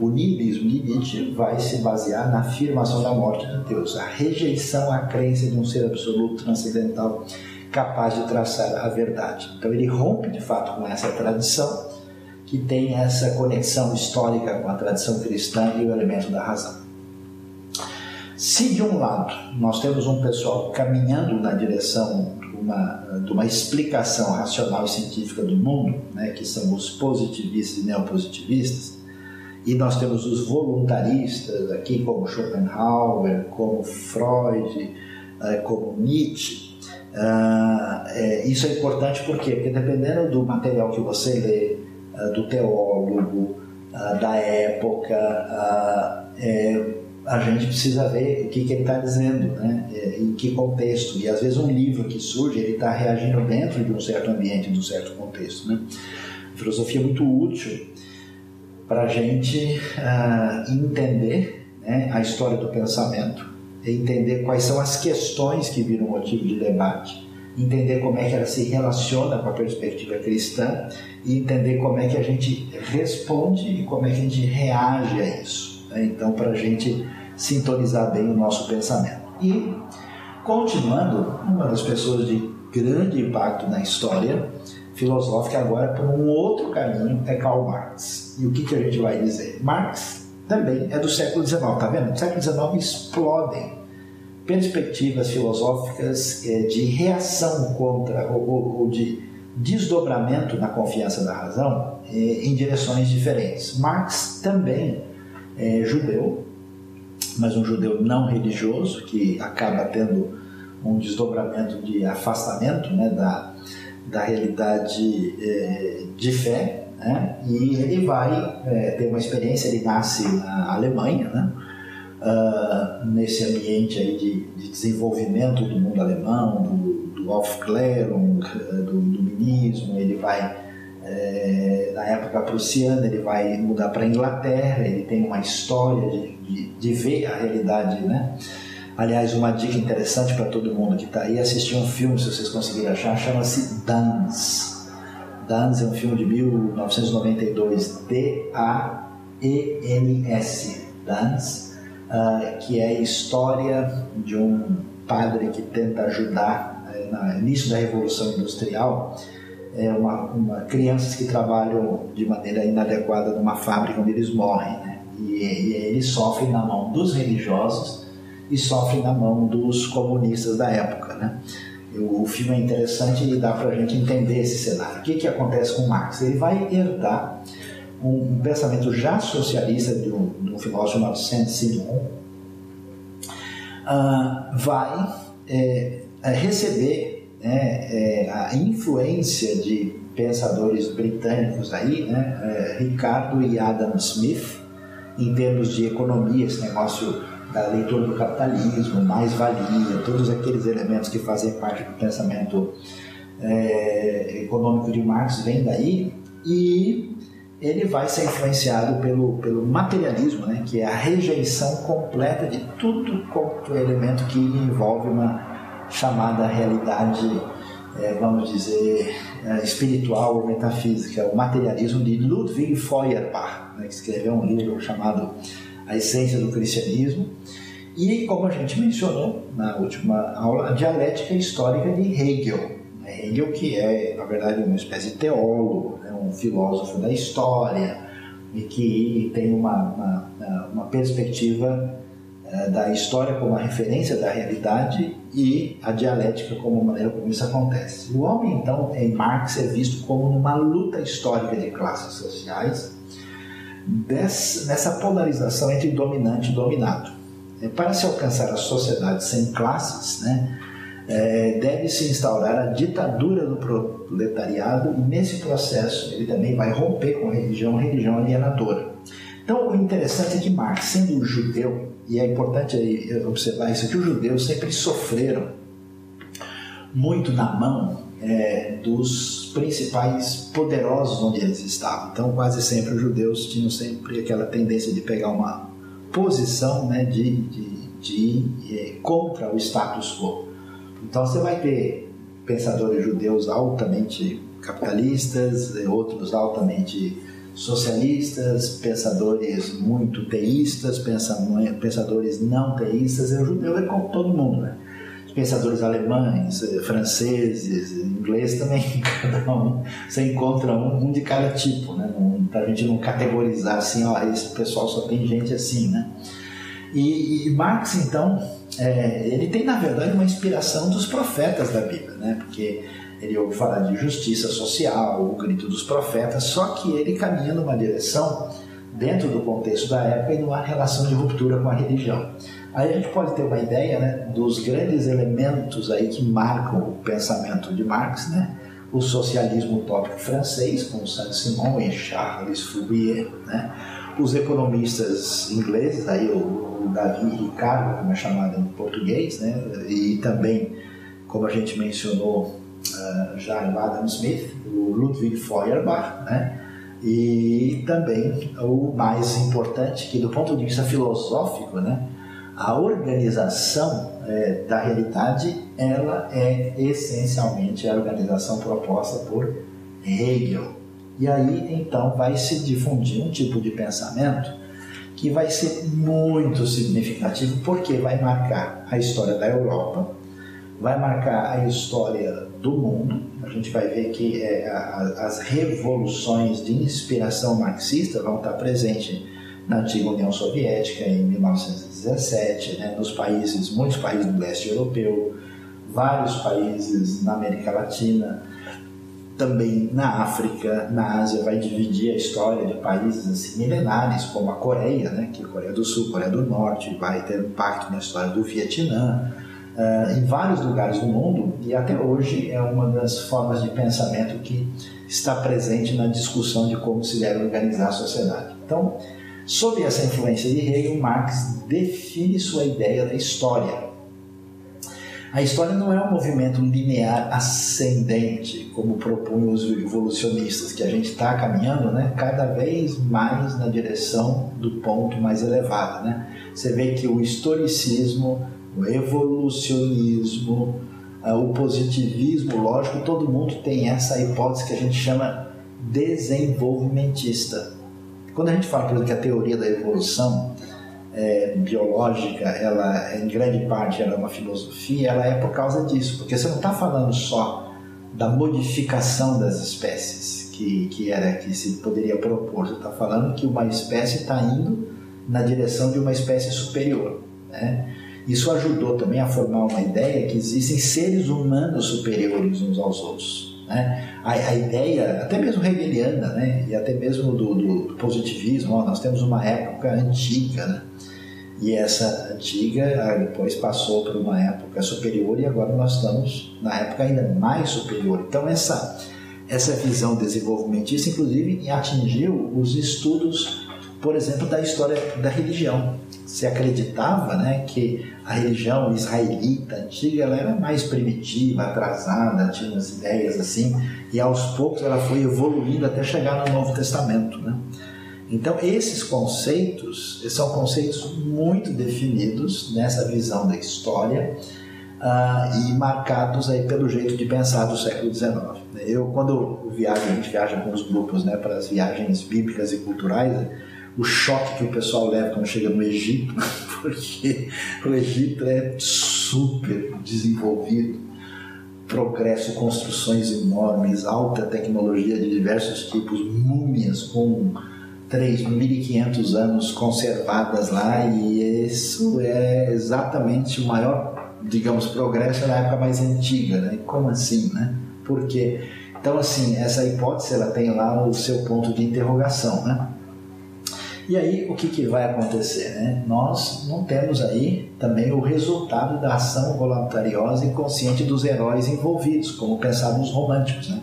O niilismo de Nietzsche vai se basear na afirmação da morte de Deus, a rejeição à crença de um ser absoluto transcendental capaz de traçar a verdade. Então ele rompe de fato com essa tradição que tem essa conexão histórica com a tradição cristã e o elemento da razão. Se de um lado nós temos um pessoal caminhando na direção de uma, de uma explicação racional e científica do mundo, né, que são os positivistas e neopositivistas, e nós temos os voluntaristas aqui, como Schopenhauer, como Freud, eh, como Nietzsche. Ah, é, isso é importante por quê? Porque dependendo do material que você lê, do teólogo, ah, da época, é, a gente precisa ver o que, que ele está dizendo, né? É, em que contexto. E às vezes um livro que surge, ele está reagindo dentro de um certo ambiente, de um certo contexto. Né? A filosofia é muito útil para a gente entender né, a história do pensamento, entender quais são as questões que viram motivo de debate, entender como é que ela se relaciona com a perspectiva cristã e entender como é que a gente responde e como é que a gente reage a isso. Né? Então, para a gente sintonizar bem o nosso pensamento. E, continuando, uma das pessoas de grande impacto na história filosófica agora por um outro caminho é Karl Marx. E o que, que a gente vai dizer? Marx também é do século XIX, tá vendo? No século XIX explodem perspectivas filosóficas é, de reação contra ou, de desdobramento na confiança da razão é, em direções diferentes. Marx também é judeu, mas um judeu não religioso que acaba tendo um desdobramento de afastamento né, da, da realidade é, de fé, né? e ele vai é, ter uma experiência, ele nasce na Alemanha, né? Uh, nesse ambiente aí de, de, desenvolvimento do mundo alemão, do, do Aufklärung, do iluminismo, ele vai é, na época prussiana ele vai mudar para a Inglaterra, ele tem uma história de, de, de ver a realidade, né? Aliás, uma dica interessante para todo mundo que está aí, assistir um filme, se vocês conseguirem achar, chama-se Dance. Dance é um filme de 1992, D-A-E-N-S, Dance, uh, que é a história de um padre que tenta ajudar uh, no início da Revolução Industrial é uma, uma, crianças que trabalham de maneira inadequada numa fábrica onde eles morrem, né? e, e eles sofrem na mão dos religiosos e sofre na mão dos comunistas da época. Né? O filme é interessante e dá para a gente entender esse cenário. O que, que acontece com Marx? Ele vai herdar um, pensamento já socialista de um, de um filósofo chamado Saint-Simon, uh, vai é, receber né, é, a influência de pensadores britânicos aí, né, é, Ricardo e Adam Smith, em termos de economia, esse negócio da leitura do capitalismo, mais-valia, todos aqueles elementos que fazem parte do pensamento é, econômico de Marx vêm daí e ele vai ser influenciado pelo, pelo materialismo, né, que é a rejeição completa de tudo quanto é elemento que envolve uma chamada realidade, é, vamos dizer, é, espiritual ou metafísica, o materialismo de Ludwig Feuerbach, né, que escreveu um livro chamado a essência do cristianismo. E, como a gente mencionou na última aula, a dialética histórica de Hegel. Hegel, que é, na verdade, uma espécie de teólogo, né, um filósofo da história, e que tem uma, uma, uma perspectiva é, da história como a referência da realidade e a dialética como a maneira como isso acontece. O homem, então, em Marx é visto como numa luta histórica de classes sociais, nessa polarização entre dominante e dominado. É, para se alcançar a sociedade sem classes, né, é, deve se instaurar a ditadura do proletariado e nesse processo ele também vai romper com a religião, a religião alienadora. Então o interessante é que Marx, sendo judeu, e é importante observar isso, que os judeus sempre sofreram muito na mão é, dos principais poderosos onde eles estavam. Então, quase sempre os judeus tinham sempre aquela tendência de pegar uma posição né, de, de, de é, contra o status quo. Então, você vai ter pensadores judeus altamente capitalistas, outros altamente socialistas, pensadores muito teístas, pensadores não teístas, e o judeu é como todo mundo, né? Pensadores alemães, eh, franceses, ingleses também, cada um, você encontra um, um de cada tipo, né? Para a gente não categorizar assim, ó, esse pessoal só tem gente assim, né? E, e Marx, então, é, ele tem na verdade uma inspiração dos profetas da Bíblia, né? Porque ele ouve falar de justiça social, o grito dos profetas, só que ele caminha numa direção dentro do contexto da época e numa relação de ruptura com a religião. Aí a gente pode ter uma ideia né, dos grandes elementos aí que marcam o pensamento de Marx, né? o socialismo utópico francês, com Saint-Simon e Charles Fourier, né? os economistas ingleses, aí o Davi Ricardo, como é chamado em português, né? e também, como a gente mencionou, uh, já o Adam Smith, o Ludwig Feuerbach, né? e também o mais importante, que do ponto de vista filosófico, né? a organização é, da realidade ela é essencialmente a organização proposta por Hegel. E aí então vai se difundir um tipo de pensamento que vai ser muito significativo porque vai marcar a história da Europa, vai marcar a história do mundo. A gente vai ver que é, a, as revoluções de inspiração marxista vão estar presentes na antiga União Soviética em 1917, né, nos países, muitos países do leste europeu, vários países na América Latina, também na África, na Ásia, vai dividir a história de países assim, milenares, como a Coreia, né, que é Coreia do Sul, Coreia do Norte, vai ter impacto na história do Vietnã, uh, em vários lugares do mundo, e até hoje é uma das formas de pensamento que está presente na discussão de como se deve organizar a sociedade. Então, sob essa influência de Hegel, Marx define sua ideia da história a história não é um movimento linear ascendente, como propunham os evolucionistas, que a gente está caminhando né, cada vez mais na direção do ponto mais elevado. Né? Você vê que o historicismo, o evolucionismo, ah, o positivismo, lógico, todo mundo tem essa hipótese que a gente chama desenvolvimentista. Quando a gente fala, por exemplo, que a teoria da evolução é, biológica, ela em grande parte ela é uma filosofia, ela é por causa disso, porque você não está falando só da modificação das espécies que, que era que se poderia propor, você está falando que uma espécie está indo na direção de uma espécie superior, né? Isso ajudou também a formar uma ideia que existem seres humanos superiores uns aos outros. Né? A, a, ideia, até mesmo hegeliana, né? e até mesmo do, do, positivismo, ó, nós temos uma época antiga, né? E essa antiga depois passou para uma época superior e agora nós estamos na época ainda mais superior. Então essa essa visão desenvolvimentista, inclusive, atingiu os estudos, por exemplo, da história da religião. Se acreditava né, que a religião israelita antiga ela era mais primitiva, atrasada, tinha umas ideias assim, e aos poucos ela foi evoluindo até chegar no Novo Testamento. Né? Então, esses conceitos são conceitos muito definidos nessa visão da história uh, e marcados aí pelo jeito de pensar do século XIX. Eu, quando viajo, a gente viaja com os grupos né, para as viagens bíblicas e culturais, o choque que o pessoal leva quando chega no Egito, porque o Egito é super desenvolvido, progresso, construções enormes, alta tecnologia de diversos tipos, múmias com 3.500 anos conservadas lá e isso é exatamente o maior, digamos, progresso na época mais antiga, né? Como assim, né? Por quê? Então, assim, essa hipótese ela tem lá o seu ponto de interrogação, né? E aí, o que, que vai acontecer? Né? Nós não temos aí também o resultado da ação voluntariosa e consciente dos heróis envolvidos, como pensavam os românticos, né?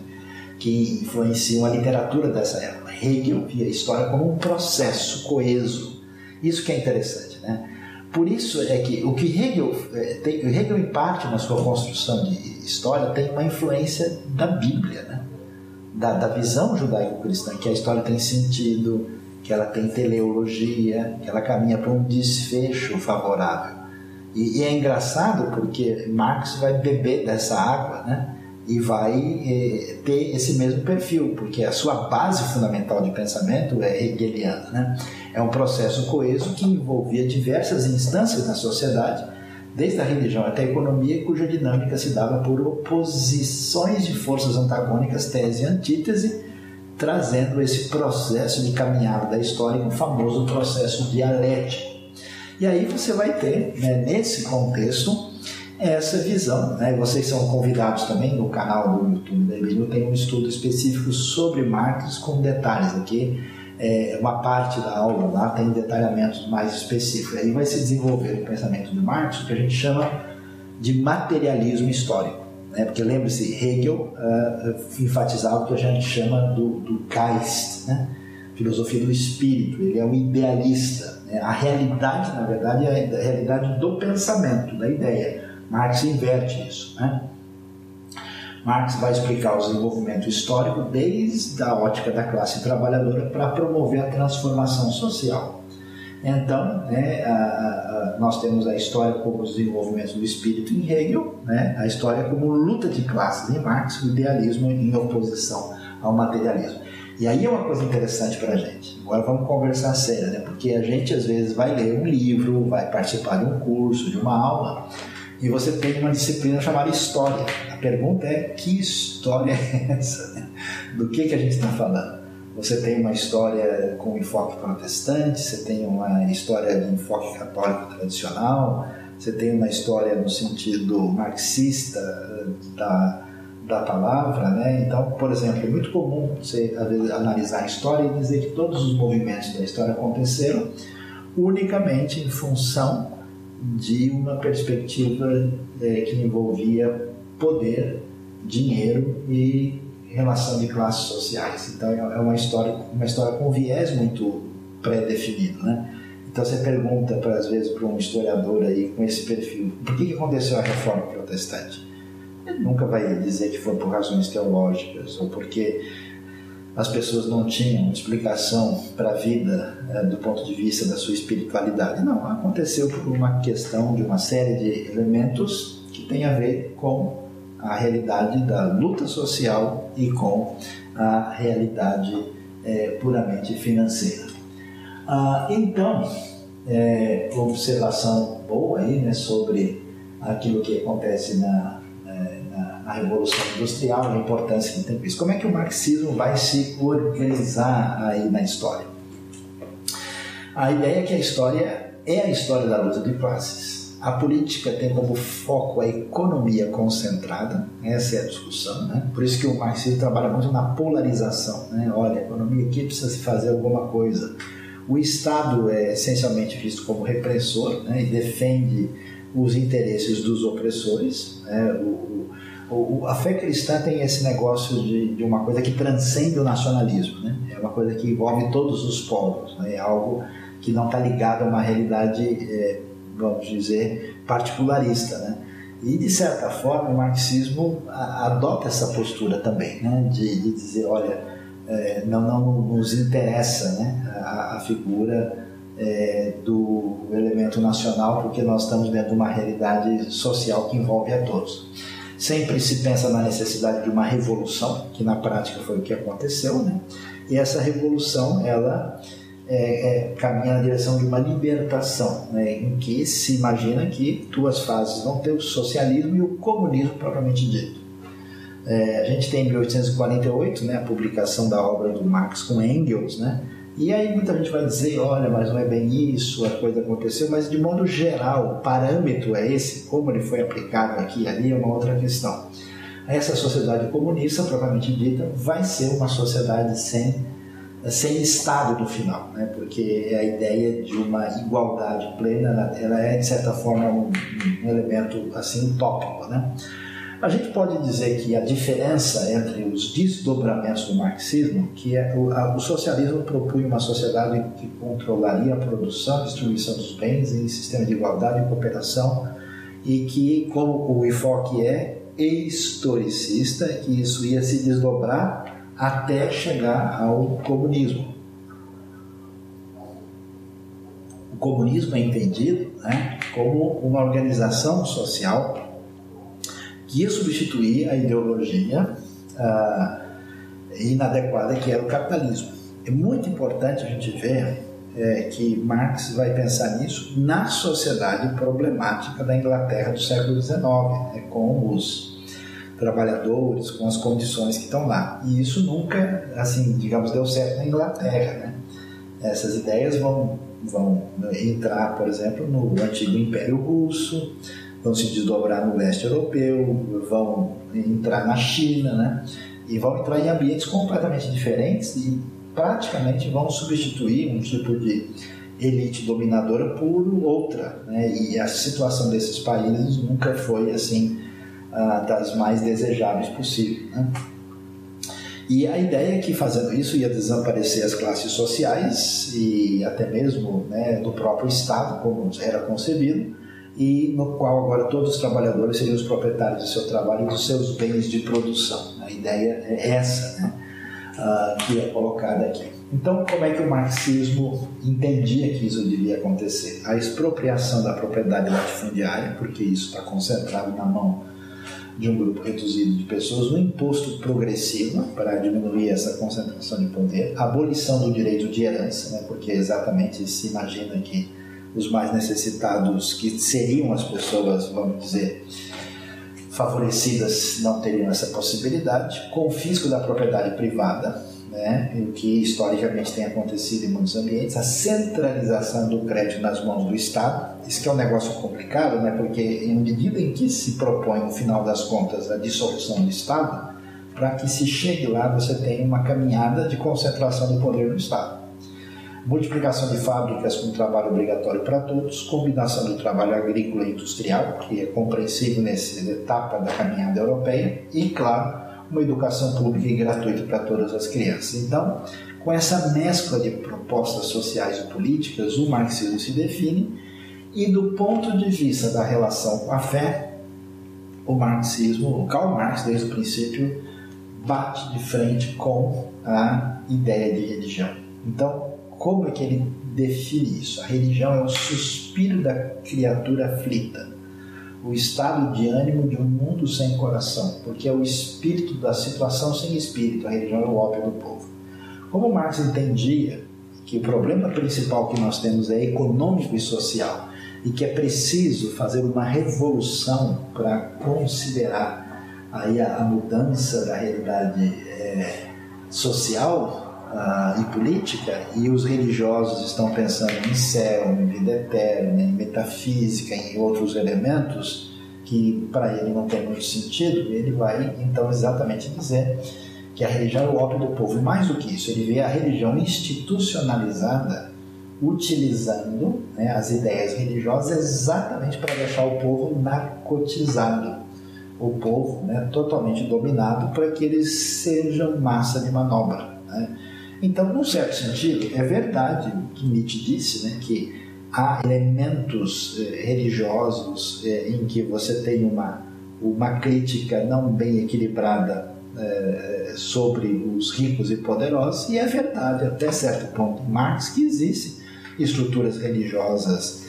que influenciam a literatura dessa época. Hegel via a história como um processo coeso. Isso que é interessante. Né? Por isso é que o que Hegel, é, tem, Hegel em parte na sua construção de história tem uma influência da Bíblia, né? da, da visão judaico-cristã, que a história tem sentido, que ela tem teleologia, que ela caminha para um desfecho favorável. E, e, é engraçado porque Marx vai beber dessa água, né? E vai eh, ter esse mesmo perfil, porque a sua base fundamental de pensamento é hegeliana, né? É um processo coeso que envolvia diversas instâncias da sociedade, desde a religião até a economia, cuja dinâmica se dava por oposições de forças antagônicas, tese e antítese, trazendo esse processo de caminhada da história, um famoso processo dialético. E aí você vai ter, né, nesse contexto, essa visão. Né? Vocês são convidados também no canal do YouTube da Emílio, tem um estudo específico sobre Marx com detalhes aqui. É, uma parte da aula lá tem detalhamentos mais específicos. Aí vai se desenvolver o pensamento de Marx, que a gente chama de materialismo histórico. Né? Porque lembre-se, Hegel uh, enfatizava o que a gente chama do, do Geist, né? filosofia do espírito, ele é um idealista. Né? A realidade, na verdade, é a realidade do pensamento, da ideia. Marx inverte isso. Né? Marx vai explicar o desenvolvimento histórico desde a ótica da classe trabalhadora para promover a transformação social. Então, né, a, a, nós temos a história como o desenvolvimento do espírito em Hegel, né, a história como luta de classes em Marx, o idealismo em oposição ao materialismo. E aí é uma coisa interessante para a gente. Agora vamos conversar sério, né? porque a gente às vezes vai ler um livro, vai participar de um curso, de uma aula, e você tem uma disciplina chamada História. A pergunta é: que história é essa? Do que, que a gente está falando? Você tem uma história com enfoque protestante, você tem uma história de enfoque católico tradicional, você tem uma história no sentido marxista eh, da, da palavra, né? Então, por exemplo, é muito comum você vezes, analisar a história e dizer que todos os movimentos da história aconteceram unicamente em função de uma perspectiva é, que envolvia poder, dinheiro e relação de classes sociais. Então é, é uma história, uma história com viés muito pré-definido, né? Então você pergunta, para, às vezes, para um historiador aí com esse perfil, por que, que aconteceu a reforma protestante? Ele nunca vai dizer que foi por razões teológicas ou porque as pessoas não tinham explicação para a vida é, do ponto de vista da sua espiritualidade. Não, aconteceu por uma questão de uma série de elementos que tem a ver com a realidade da luta social e com a realidade é, puramente financeira. Ah, então, é, observação boa aí né, sobre aquilo que acontece na, na, Revolução Industrial, a importância que tem isso. Como é que o marxismo vai se organizar aí na história? A ideia é que a história é a história da luta de classes a política tem como foco a economia concentrada, essa é a discussão, né? Por isso que o marxismo trabalha muito na polarização, né? Olha, a economia aqui precisa se fazer alguma coisa. O Estado é essencialmente visto como repressor né? e defende os interesses dos opressores. Né? O, o, a fé cristã tem esse negócio de, de, uma coisa que transcende o nacionalismo, né? É uma coisa que envolve todos os povos, né? É algo que não está ligado a uma realidade é, vamos dizer, particularista, né? E, de certa forma, o marxismo adota essa postura também, né? de, de dizer, olha, é, não, não nos interessa né? a, a figura é, do elemento nacional, porque nós estamos dentro de uma realidade social que envolve a todos. Sempre se pensa na necessidade de uma revolução, que na prática foi o que aconteceu, né? e essa revolução, ela é, é, caminha na direção de uma libertação, né, em que se imagina que duas fases vão ter o socialismo e o comunismo propriamente dito. É, a gente tem em 1848 né, a publicação da obra do Marx com Engels, né, E aí muita gente vai dizer, olha, mas não é bem isso, a coisa aconteceu, mas de modo geral, o parâmetro é esse, como ele foi aplicado aqui e ali é uma outra questão. Essa sociedade comunista, propriamente dita, vai ser uma sociedade sem, sem Estado no final, né? porque a ideia de uma igualdade plena, ela é de certa forma um, um elemento assim utópico, né? A gente pode dizer que a diferença entre os desdobramentos do marxismo, que é o, a, o socialismo propunha uma sociedade que controlaria a produção e distribuição dos bens em sistema de igualdade e cooperação, e que, como o enfoque é historicista, que isso ia se desdobrar até chegar ao comunismo. O comunismo é entendido né, como uma organização social que ia substituir a ideologia ah, inadequada que era o capitalismo. É muito importante a gente ver é, que Marx vai pensar nisso na sociedade problemática da Inglaterra do século XIX, né, com os trabalhadores, com as condições que estão lá. E isso nunca, assim, digamos, deu certo na Inglaterra. Né? Essas ideias vão, vão entrar, por exemplo, no antigo Império Russo, vão se desdobrar no leste europeu, vão entrar na China, né? E vão entrar em ambientes completamente diferentes e praticamente vão substituir um tipo de elite dominadora por outra, né? E a situação desses países nunca foi assim das mais desejáveis possíveis, né? E a ideia é que fazendo isso ia desaparecer as classes sociais e até mesmo né, do próprio Estado, como era concebido, e no qual agora todos os trabalhadores seriam os proprietários do seu trabalho e dos seus bens de produção. A ideia é essa né, uh, que é colocada aqui. Então, como é que o marxismo entendia que isso devia acontecer? A expropriação da propriedade latifundiária, porque isso está concentrado na mão de um grupo reduzido de pessoas, um imposto progressivo para diminuir essa concentração de poder, abolição do direito de herança, né, porque exatamente se imagina que os mais necessitados, que seriam as pessoas, vamos dizer, favorecidas, não teriam essa possibilidade. Confisco da propriedade privada, né, o que historicamente tem acontecido em muitos ambientes, a centralização do crédito nas mãos do Estado. Isso é um negócio complicado, né, porque em medida em que se propõe, no final das contas, a dissolução do Estado, para que se chegue lá, você tem uma caminhada de concentração do poder no Estado multiplicação de fábricas com trabalho obrigatório para todos, combinação do trabalho agrícola e industrial, que é compreensível nessa etapa da caminhada europeia, e, claro, uma educação pública e gratuita para todas as crianças. Então, com essa mescla de propostas sociais e políticas, o marxismo se define, e do ponto de vista da relação com a fé, o marxismo, o Karl Marx, desde o princípio, bate de frente com a ideia de religião. Então, como é que ele define isso? A religião é o suspiro da criatura aflita, o estado de ânimo de um mundo sem coração, porque é o espírito da situação sem espírito. A religião é o ópio do povo. Como Marx entendia que o problema principal que nós temos é econômico e social e que é preciso fazer uma revolução para considerar aí a, a, mudança da realidade é, social uh, e política, e os religiosos estão pensando em céu, em vida eterna, em metafísica, em outros elementos que para ele não tem muito sentido, ele vai então exatamente dizer que a religião é o ópio do povo. E mais do que isso, ele vê a religião institucionalizada utilizando né, as ideias religiosas exatamente para deixar o povo narcotizado, o povo né, totalmente dominado para que eles sejam massa de manobra. Né? Então, num certo sentido, é verdade o que Nietzsche disse, né, que há elementos eh, religiosos eh, em que você tem uma, uma crítica não bem equilibrada eh, sobre os ricos e poderosos, e é verdade até certo ponto Marx que existem estruturas religiosas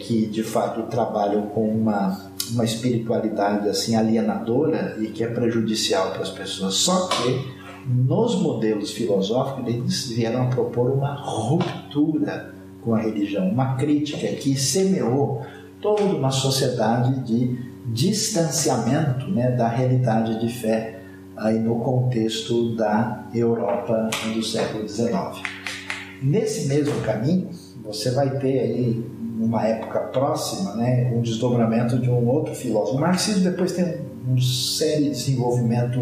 que de fato trabalham com uma, uma espiritualidade assim alienadora e que é prejudicial para as pessoas. Só que nos modelos filosóficos, eles vieram a propor uma ruptura com a religião, uma crítica que semeou toda uma sociedade de distanciamento né, da realidade de fé aí no contexto da Europa do século XIX. Nesse mesmo caminho, você vai ter aí, numa época próxima, né, um desdobramento de um outro filósofo. O marxismo depois tem um sério desenvolvimento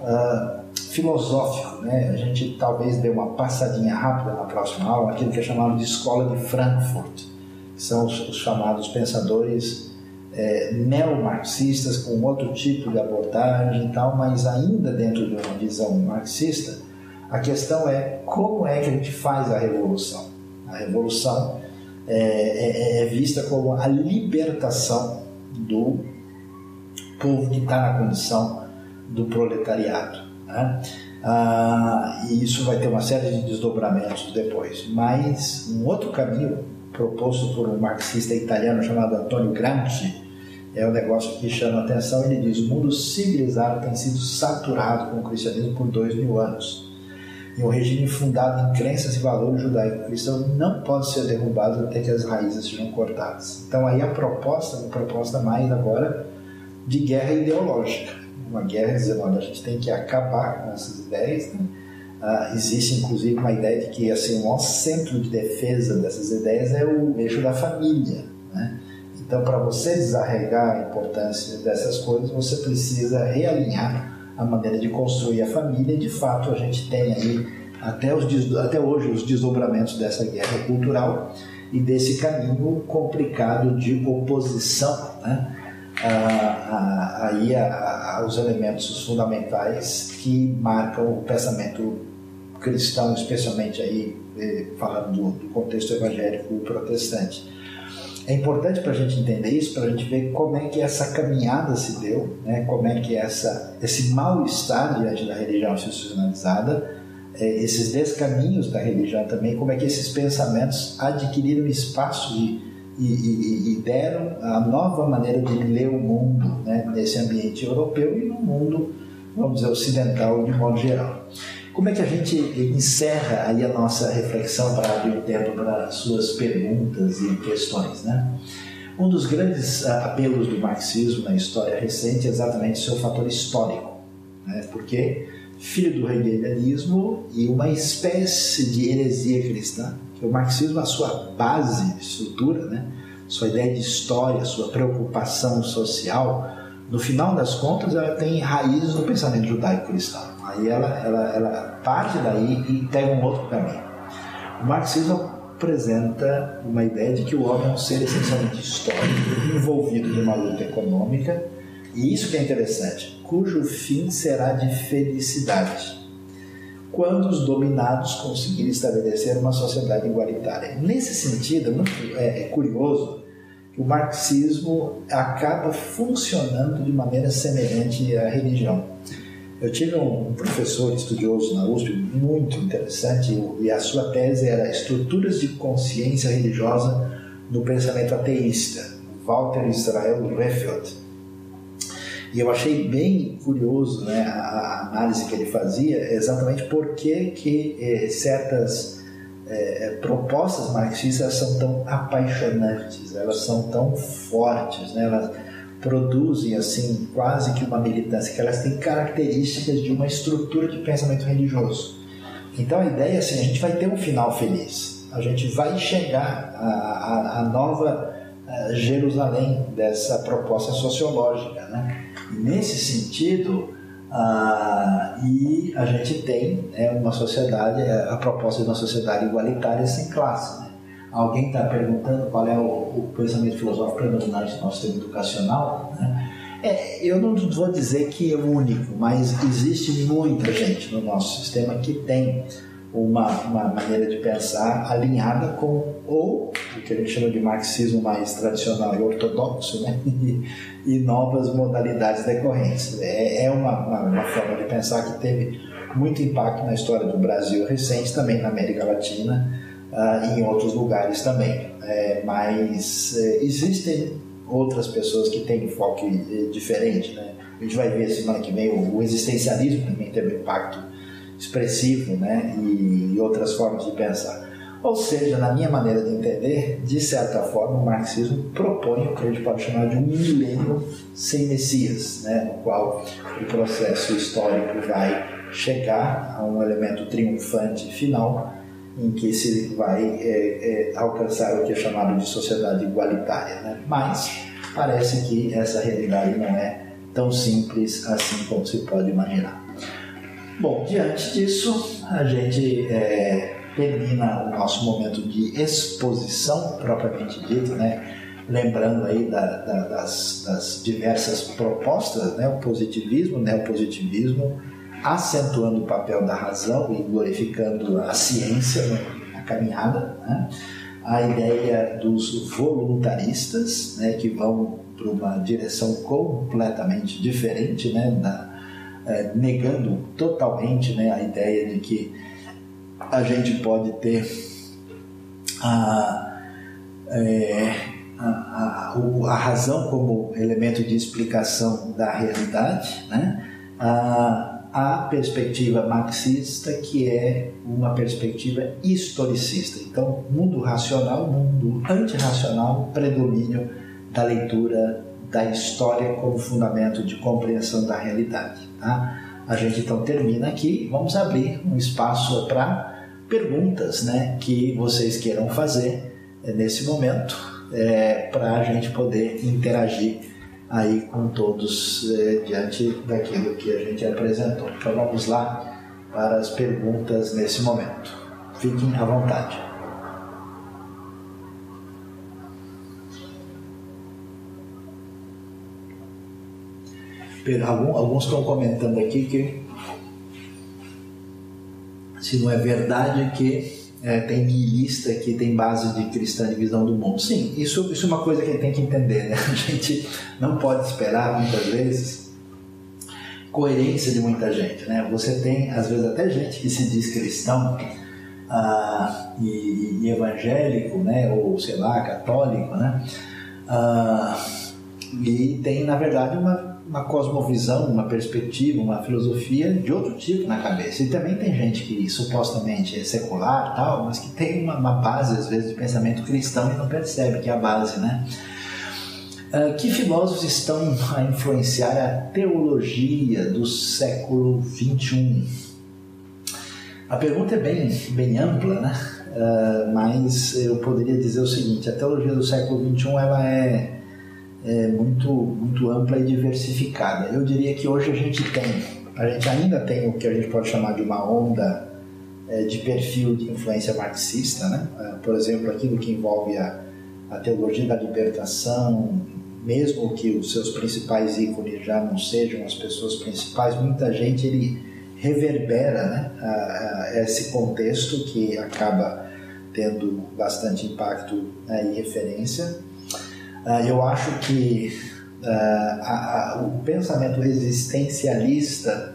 uh, filosófico. Né? A gente talvez dê uma passadinha rápida na próxima aula, aquilo que é chamado de Escola de Frankfurt, são os, os chamados pensadores é, neomarxistas com outro tipo de abordagem e tal, mas ainda dentro de uma visão marxista, a questão é como é que a gente faz a revolução. A revolução é, é, é vista como a libertação do povo que está na condição do proletariado. Né? Ah, e isso vai ter uma série de desdobramentos depois. Mas um outro caminho proposto por um marxista italiano chamado Antonio Gramsci é um negócio que chama atenção. Ele diz: o mundo civilizado tem sido saturado com o cristianismo por dois mil anos. E um regime fundado em crenças e valores judaico-cristãos não pode ser derrubado até que as raízes sejam cortadas. Então aí a proposta, uma proposta mais agora de guerra ideológica. Uma guerra dizendo, olha, a gente tem que acabar com essas ideias. Né? Ah, existe inclusive uma ideia de que assim, o maior centro de defesa dessas ideias é o eixo da família. Né? Então, para você desarregar a importância dessas coisas, você precisa realinhar a maneira de construir a família. E, de fato, a gente tem aí até, os, até hoje os desdobramentos dessa guerra cultural e desse caminho complicado de oposição né? Aí aos elementos fundamentais que marcam o pensamento cristão, especialmente aí eh, falando do, do contexto evangélico protestante. É importante para a gente entender isso, para a gente ver como é que essa caminhada se deu, né? como é que essa, esse mal-estar diante da religião institucionalizada, é, esses descaminhos da religião também, como é que esses pensamentos adquiriram espaço e, e, e, deram a nova maneira de ler o mundo né? nesse ambiente europeu e no mundo, vamos dizer, ocidental de modo geral. Como é que a gente encerra aí a nossa reflexão para abrir o tempo para suas perguntas e questões, né? Um dos grandes ah, apelos do marxismo na história recente é exatamente o seu fator histórico, né? porque filho do hegelianismo e uma espécie de heresia cristã, o marxismo, a sua base, estrutura, né? sua ideia de história, sua preocupação social, no final das contas, ela tem raízes no pensamento judaico-cristão. Aí ela, ela, ela parte daí e pega um outro caminho. O marxismo apresenta uma ideia de que o homem é um ser essencialmente histórico, envolvido numa luta econômica, e isso que é interessante, cujo fim será de felicidade, quando os dominados conseguirem estabelecer uma sociedade igualitária. Nesse sentido, é, é curioso que o marxismo acaba funcionando de maneira semelhante à religião. Eu tive um professor estudioso na USP muito interessante e a sua tese era Estruturas de Consciência Religiosa no Pensamento Ateísta, Walter Israel Refeld. E eu achei bem curioso né, a, análise que ele fazia, exatamente porque que eh, certas eh, propostas marxistas são tão apaixonantes, elas são tão fortes, né, elas, produzem assim quase que uma militância, que elas têm características de uma estrutura de pensamento religioso. Então a ideia é assim, a gente vai ter um final feliz, a gente vai chegar à, nova a Jerusalém dessa proposta sociológica, né? Nesse sentido, ah, e a gente tem é, uma sociedade, a proposta de uma sociedade igualitária sem classe. Né? alguém está perguntando qual é o, o, pensamento filosófico predominante do nosso sistema educacional, né? é, eu não vou dizer que é o único, mas existe muita gente no nosso sistema que tem uma, uma maneira de pensar alinhada com ou o que a gente chama de marxismo mais tradicional e ortodoxo, né? e, e novas modalidades decorrentes. É, é uma, uma, uma forma de pensar que teve muito impacto na história do Brasil recente, também na América Latina, uh, em outros lugares também. É, mas é, existem outras pessoas que têm enfoque é, diferente. Né? A gente vai ver semana que vem o, o existencialismo também teve impacto expressivo né? E, outras formas de pensar. Ou seja, na minha maneira de entender, de certa forma, o marxismo propõe o que a gente pode chamar de um milênio sem Messias, né? no qual o processo histórico vai chegar a um elemento triunfante final em que se vai é, é, alcançar o que é chamado de sociedade igualitária. Né? Mas parece que essa realidade não é tão simples assim como se pode imaginar. Bom, diante disso, a gente é, termina o nosso momento de exposição propriamente dito, né? lembrando aí da, da, das, das, diversas propostas, né? o positivismo, né? o positivismo acentuando o papel da razão e glorificando a ciência na caminhada, né? a ideia dos voluntaristas, né? que vão para uma direção completamente diferente, né? Da, é, negando totalmente né? a ideia de que a gente pode ter a, é, a, a, a, razão como elemento de explicação da realidade, né? a, a perspectiva marxista, que é uma perspectiva historicista. Então, mundo racional, mundo antirracional, predomínio da leitura da história como fundamento de compreensão da realidade. Tá? A gente então termina aqui, vamos abrir um espaço para perguntas né, que vocês queiram fazer é, nesse momento, é, para a gente poder interagir aí com todos é, diante daquilo que a gente apresentou. Então vamos lá para as perguntas nesse momento. Fiquem à vontade. Alguns estão comentando aqui que se não é verdade que é, tem nihilista que tem base de cristã de visão do mundo. Sim, isso, isso é uma coisa que tem que entender. Né? A gente não pode esperar muitas vezes coerência de muita gente. Né? Você tem, às vezes, até gente que se diz cristão ah, e, e, evangélico, né? ou sei lá, católico, né? Ah, e tem, na verdade, uma uma cosmovisão, uma perspectiva, uma filosofia de outro tipo na cabeça. E também tem gente que supostamente é secular, tal, mas que tem uma, uma base às vezes de pensamento cristão e não percebe que é a base, né? Uh, que filósofos estão a influenciar a teologia do século XXI? A pergunta é bem, bem ampla, né? Uh, mas eu poderia dizer o seguinte: a teologia do século XXI ela é é, muito, muito ampla e diversificada. Eu diria que hoje a gente tem, a gente ainda tem o que a gente pode chamar de uma onda é, de perfil de influência marxista, né? É, por exemplo, aquilo que envolve a, a teologia da libertação, mesmo que os seus principais ícones já não sejam as pessoas principais, muita gente ele reverbera né, a, a esse contexto que acaba tendo bastante impacto né, e referência. Ah, eu acho que ah, a, a, o pensamento existencialista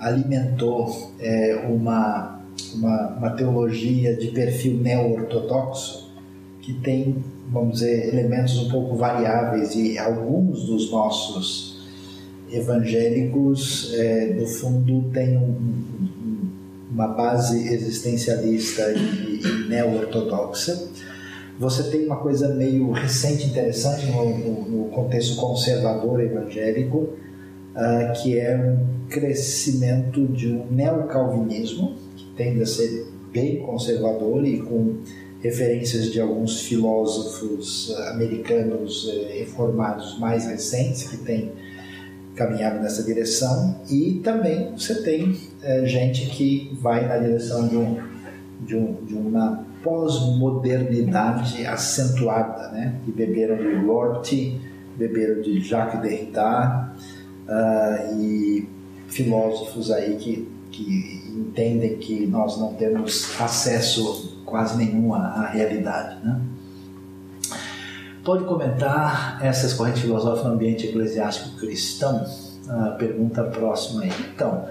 alimentou é, uma, uma, uma, teologia de perfil neo-ortodoxo que tem, vamos dizer, elementos um pouco variáveis e alguns dos nossos evangélicos, é, no fundo, têm um, um, uma base existencialista e, e neo-ortodoxa você tem uma coisa meio recente, interessante no, no, no contexto conservador evangélico, uh, que é um crescimento de um neocalvinismo, que tende a ser bem conservador e com referências de alguns filósofos americanos eh, reformados mais recentes que têm caminhado nessa direção. E também você tem eh, gente que vai na direção de, um, de, um, de uma pós-modernidade acentuada, né? que beberam de Lorty, beberam de Jacques Derrida uh, e filósofos aí que, que entendem que nós não temos acesso quase nenhum à, realidade. Né? Pode comentar essas correntes filosóficas no ambiente eclesiástico cristão? Uh, pergunta próxima aí. Então,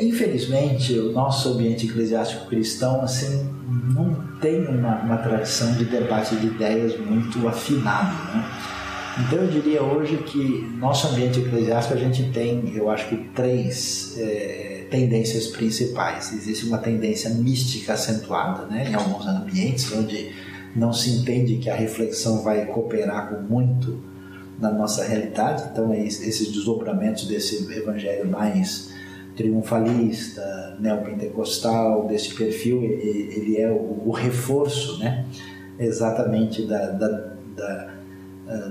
infelizmente, o nosso ambiente eclesiástico cristão assim não tem uma, uma tradição de debate de ideias muito afinado. Né? Então, eu diria hoje que nosso ambiente eclesiástico a gente tem, eu acho que, três é, tendências principais. Existe uma tendência mística acentuada né, em alguns ambientes, onde não se entende que a reflexão vai cooperar com muito na nossa realidade. Então, é esses desdobramentos desse evangelho mais triunfalista, neopentecostal, desse perfil, ele, é o, o, reforço, né? exatamente da, da, da,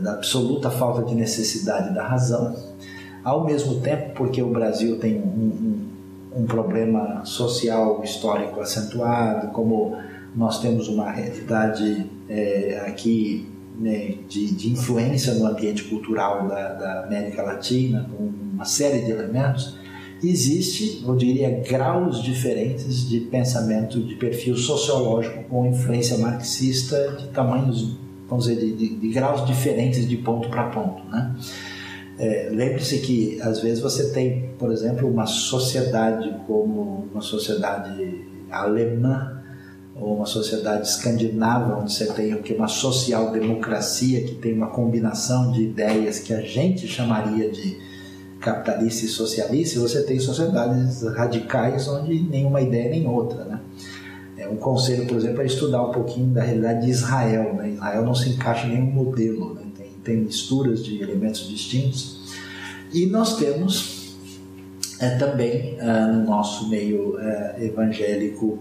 da absoluta falta de necessidade da razão, ao mesmo tempo porque o Brasil tem um, um, um problema social histórico acentuado, como nós temos uma realidade é, aqui né, de, de, influência no ambiente cultural da, da, América Latina, com uma série de elementos, existe, eu diria, graus diferentes de pensamento, de perfil sociológico com influência marxista de tamanhos, vamos dizer, de, de, de graus diferentes de ponto para ponto, né? É, Lembre-se que às vezes você tem, por exemplo, uma sociedade como uma sociedade alemã ou uma sociedade escandinava, onde você tem o que uma social-democracia que tem uma combinação de ideias que a gente chamaria de capitalista e socialista, você tem sociedades radicais onde nenhuma ideia nem outra, né? É um conselho, por exemplo, é estudar um pouquinho da realidade de Israel. Né? Israel não se encaixa em nenhum modelo, né? tem, tem misturas de elementos distintos. E nós temos é, também é, no nosso meio é, evangélico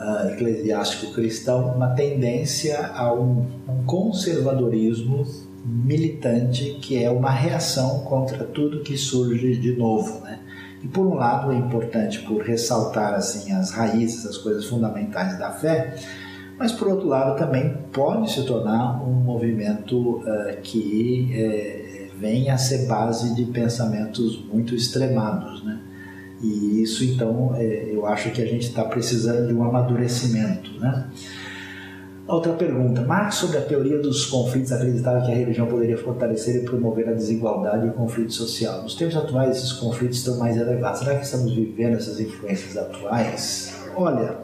uh, eclesiástico cristão uma tendência a um, um conservadorismo militante que é uma reação contra tudo que surge de novo, né? E por um lado é importante por ressaltar assim as raízes, as coisas fundamentais da fé, mas por outro lado também pode se tornar um movimento uh, que é, vem a ser base de pensamentos muito extremados, né? E isso, então, é, eu acho que a gente está precisando de um amadurecimento. Né? Outra pergunta. Marx, sobre a teoria dos conflitos, acreditava que a religião poderia fortalecer e promover a desigualdade e o conflito social. Nos tempos atuais, esses conflitos estão mais elevados. Será que estamos vivendo essas influências atuais? Olha,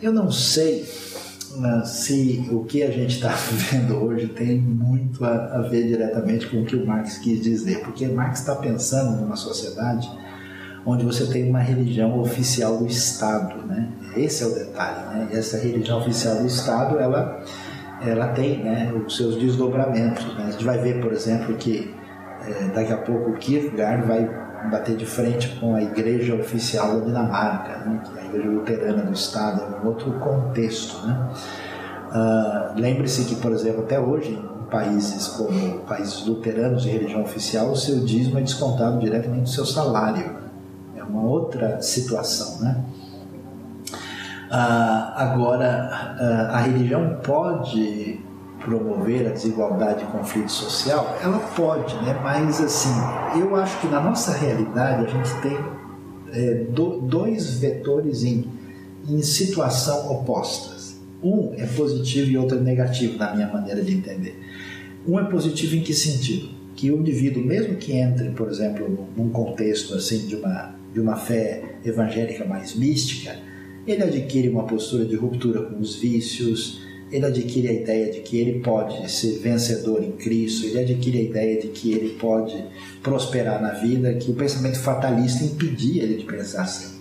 eu não sei se o que a gente está vivendo hoje tem muito a, a ver diretamente com o que o Marx quis dizer, porque Marx está pensando numa sociedade onde você tem uma religião oficial do Estado, né? Esse é o detalhe, né? Essa religião oficial do Estado, ela, ela tem né, os seus desdobramentos. Né? A gente vai ver, por exemplo, que é, daqui a pouco o Kierkegaard vai bater de frente com a igreja oficial da Dinamarca, né? que é a igreja luterana do Estado, é um outro contexto, né? Uh, Lembre-se que, por exemplo, até hoje, em países como países luteranos de religião oficial, o seu dízimo é descontado diretamente do seu salário é uma outra situação, né? Ah, agora, ah, a religião pode promover a desigualdade e conflito social? Ela pode, né? Mas assim, eu acho que na nossa realidade a gente tem é, do, dois vetores em, em situação opostas. Um é positivo e outro é negativo, na minha maneira de entender. Um é positivo em que sentido? Que o indivíduo, mesmo que entre, por exemplo, num contexto assim de uma de uma fé evangélica mais mística, ele adquire uma postura de ruptura com os vícios, ele adquire a ideia de que ele pode ser vencedor em Cristo, ele adquire a ideia de que ele pode prosperar na vida, que o pensamento fatalista impedia ele de pensar assim.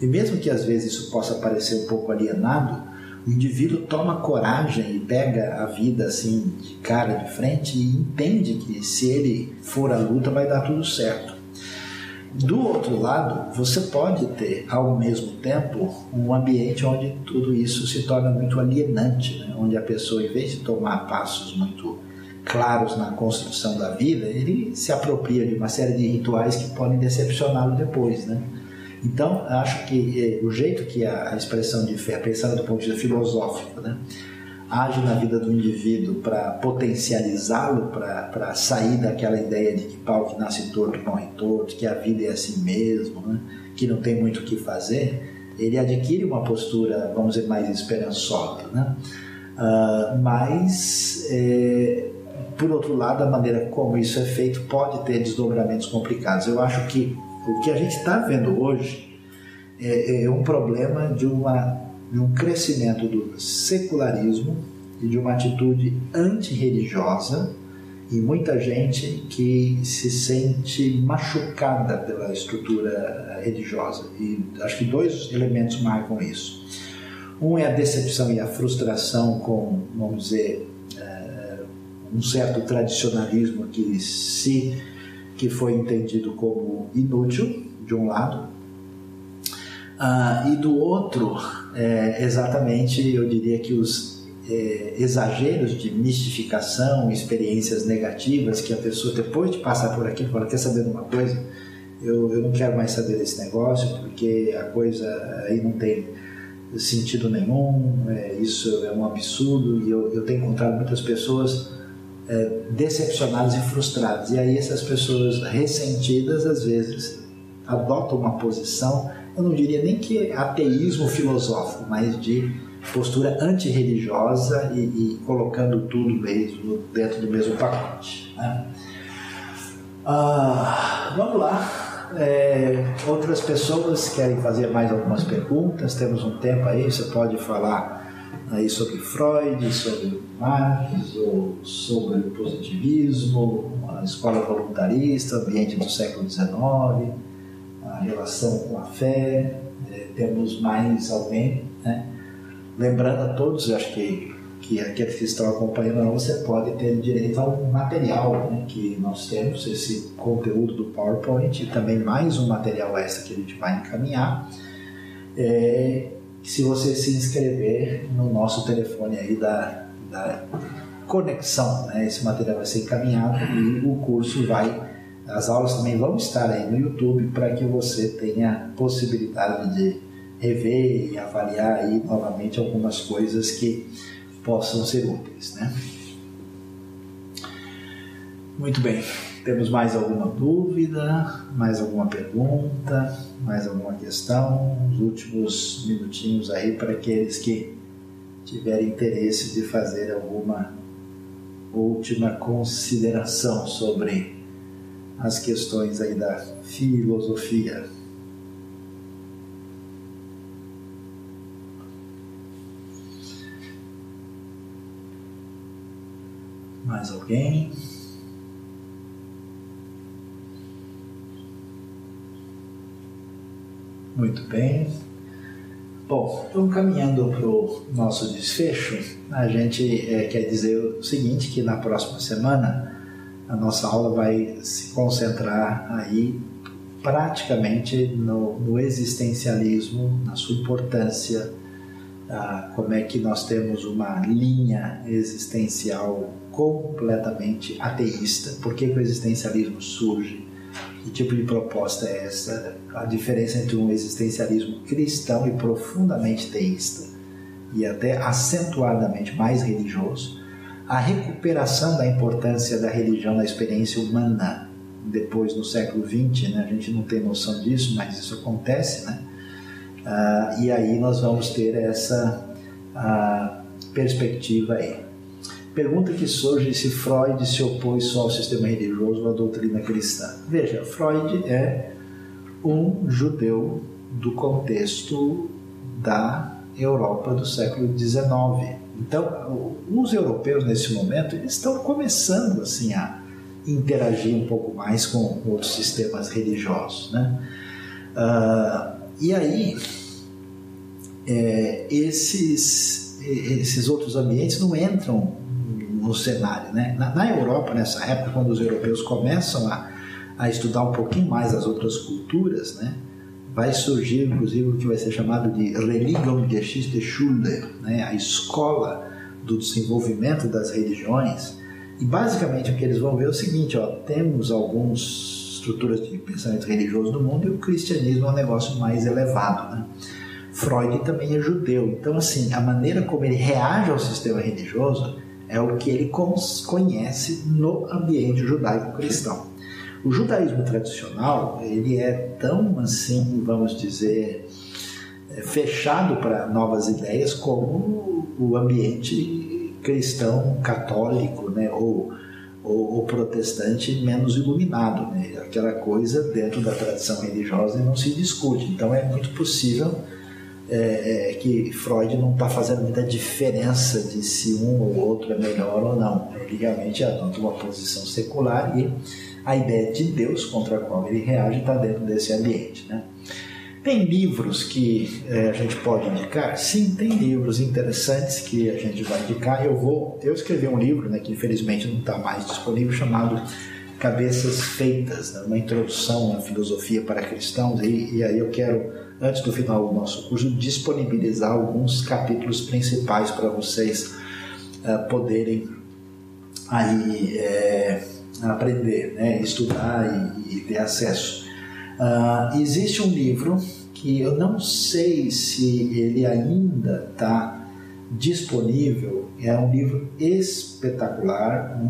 E mesmo que às vezes isso possa parecer um pouco alienado, o indivíduo toma coragem e pega a vida assim de cara de frente e entende que se ele for à luta vai dar tudo certo. Do outro lado, você pode ter ao mesmo tempo um ambiente onde tudo isso se torna muito alienante, né? onde a pessoa, em vez de tomar passos muito claros na construção da vida, ele se apropria de uma série de rituais que podem decepcioná-lo depois, né? Então, acho que eh, o jeito que a, a expressão de fé, pensando do ponto de vista filosófico, né, age na vida do indivíduo para potencializá-lo, para sair daquela ideia de que pau que nasce torto morre torto, que a vida é assim mesmo, né? que não tem muito o que fazer, ele adquire uma postura, vamos dizer, mais esperançosa. Né? Uh, mas, é, por outro lado, a maneira como isso é feito pode ter desdobramentos complicados. Eu acho que o que a gente está vendo hoje é, é um problema de uma de um crescimento do secularismo e de uma atitude antirreligiosa e muita gente que se sente machucada pela estrutura religiosa. E acho que dois elementos marcam isso. Um é a decepção e a frustração com, vamos dizer, eh, um certo tradicionalismo que se que foi entendido como inútil de um lado. Ah, e do outro, é, exatamente, eu diria que os é, exageros de mistificação, experiências negativas que a pessoa, depois de passar por aquilo, fala: quer saber de uma coisa? Eu, eu não quero mais saber desse negócio porque a coisa aí não tem sentido nenhum, é, isso é um absurdo. E eu, eu tenho encontrado muitas pessoas é, decepcionadas e frustradas. E aí essas pessoas ressentidas, às vezes, adotam uma posição, eu não diria nem que ateísmo filosófico, mas de postura antirreligiosa e, e colocando tudo mesmo dentro do mesmo pacote. Né? Ah, vamos lá. É, outras pessoas querem fazer mais algumas perguntas, temos um tempo aí, você pode falar aí sobre Freud, sobre Marx, ou sobre o positivismo, a escola voluntarista, ambiente do século XIX, a relação com a fé, é, temos mais alguém, né? Lembrando a todos, acho que, que aqueles que estão acompanhando, você pode ter direito ao material né, que nós temos, esse conteúdo do PowerPoint e também mais um material extra que a gente vai encaminhar. É, se você se inscrever no nosso telefone aí da, da conexão, né? esse material vai ser encaminhado e o curso vai, as aulas também vão estar aí no YouTube para que você tenha possibilidade de rever e avaliar aí novamente algumas coisas que possam ser úteis, né? Muito bem. Temos mais alguma dúvida? Mais alguma pergunta? Mais alguma questão? Os últimos minutinhos aí para aqueles que tiverem interesse de fazer alguma última consideração sobre as questões aí da filosofia. Mais alguém? Muito bem. Bom, então caminhando para o nosso desfecho, a gente é, quer dizer o seguinte, que na próxima semana a nossa aula vai se concentrar aí praticamente no, no existencialismo, na sua importância, ah, como é que nós temos uma linha existencial completamente ateísta, por que, que o existencialismo surge, que tipo de proposta é essa? A diferença entre um existencialismo cristão e profundamente teísta, e até acentuadamente mais religioso, a recuperação da importância da religião na experiência humana depois no século XX, né? a gente não tem noção disso, mas isso acontece, né? Ah, e aí nós vamos ter essa perspectiva aí. Pergunta que surge se Freud se opôs só ao sistema religioso ou à doutrina cristã. Veja, Freud é um judeu do contexto da Europa do século XIX. Então, os europeus nesse momento estão começando assim a interagir um pouco mais com outros sistemas religiosos, né? Uh, e aí, é, esses, esses outros ambientes não entram no cenário. Né? Na, na, Europa, nessa época, quando os europeus começam a, a estudar um pouquinho mais as outras culturas, né? Vai surgir, inclusive, o que vai ser chamado de Religionsgeschichte-Schule, né? a escola do desenvolvimento das religiões. E basicamente o que eles vão ver é o seguinte: ó, temos algumas estruturas de pensamento religioso no mundo e o cristianismo é um negócio mais elevado. Né? Freud também é judeu, então assim a maneira como ele reage ao sistema religioso é o que ele conhece no ambiente judaico-cristão. O judaísmo tradicional, ele é tão assim, vamos dizer, é, fechado para novas ideias como o ambiente cristão católico, né, ou, ou, protestante menos iluminado, né, aquela coisa dentro da tradição religiosa não se discute. Então é muito possível é, é, que Freud não está fazendo muita diferença de se um ou outro é melhor ou não. Ele realmente adota uma posição secular e a ideia de Deus contra a qual ele reage está dentro desse ambiente. Né? Tem livros que é, a gente pode indicar? Sim, tem livros interessantes que a gente vai indicar. Eu vou, eu escrevi um livro, né, que infelizmente não está mais disponível, chamado cabeças feitas, né? uma introdução à filosofia para cristãos, e, e aí eu quero, antes do final do nosso curso, disponibilizar alguns capítulos principais para vocês uh, poderem aí é, aprender, né? estudar e, e ter acesso. Uh, existe um livro que eu não sei se ele ainda está disponível. É um livro espetacular,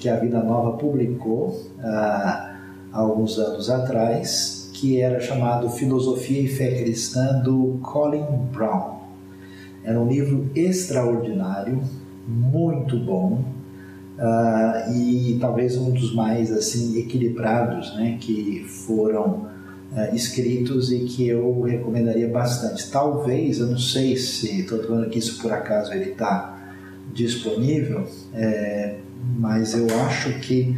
que a Vida Nova publicou há alguns anos atrás, que era chamado Filosofia e Fé Cristã do Colin Brown. Era um livro extraordinário, muito bom uh, e talvez um dos mais assim equilibrados, né, que foram uh, escritos e que eu recomendaria bastante. Talvez, eu não sei se estou falando que isso por acaso ele está disponível, é, mas eu acho que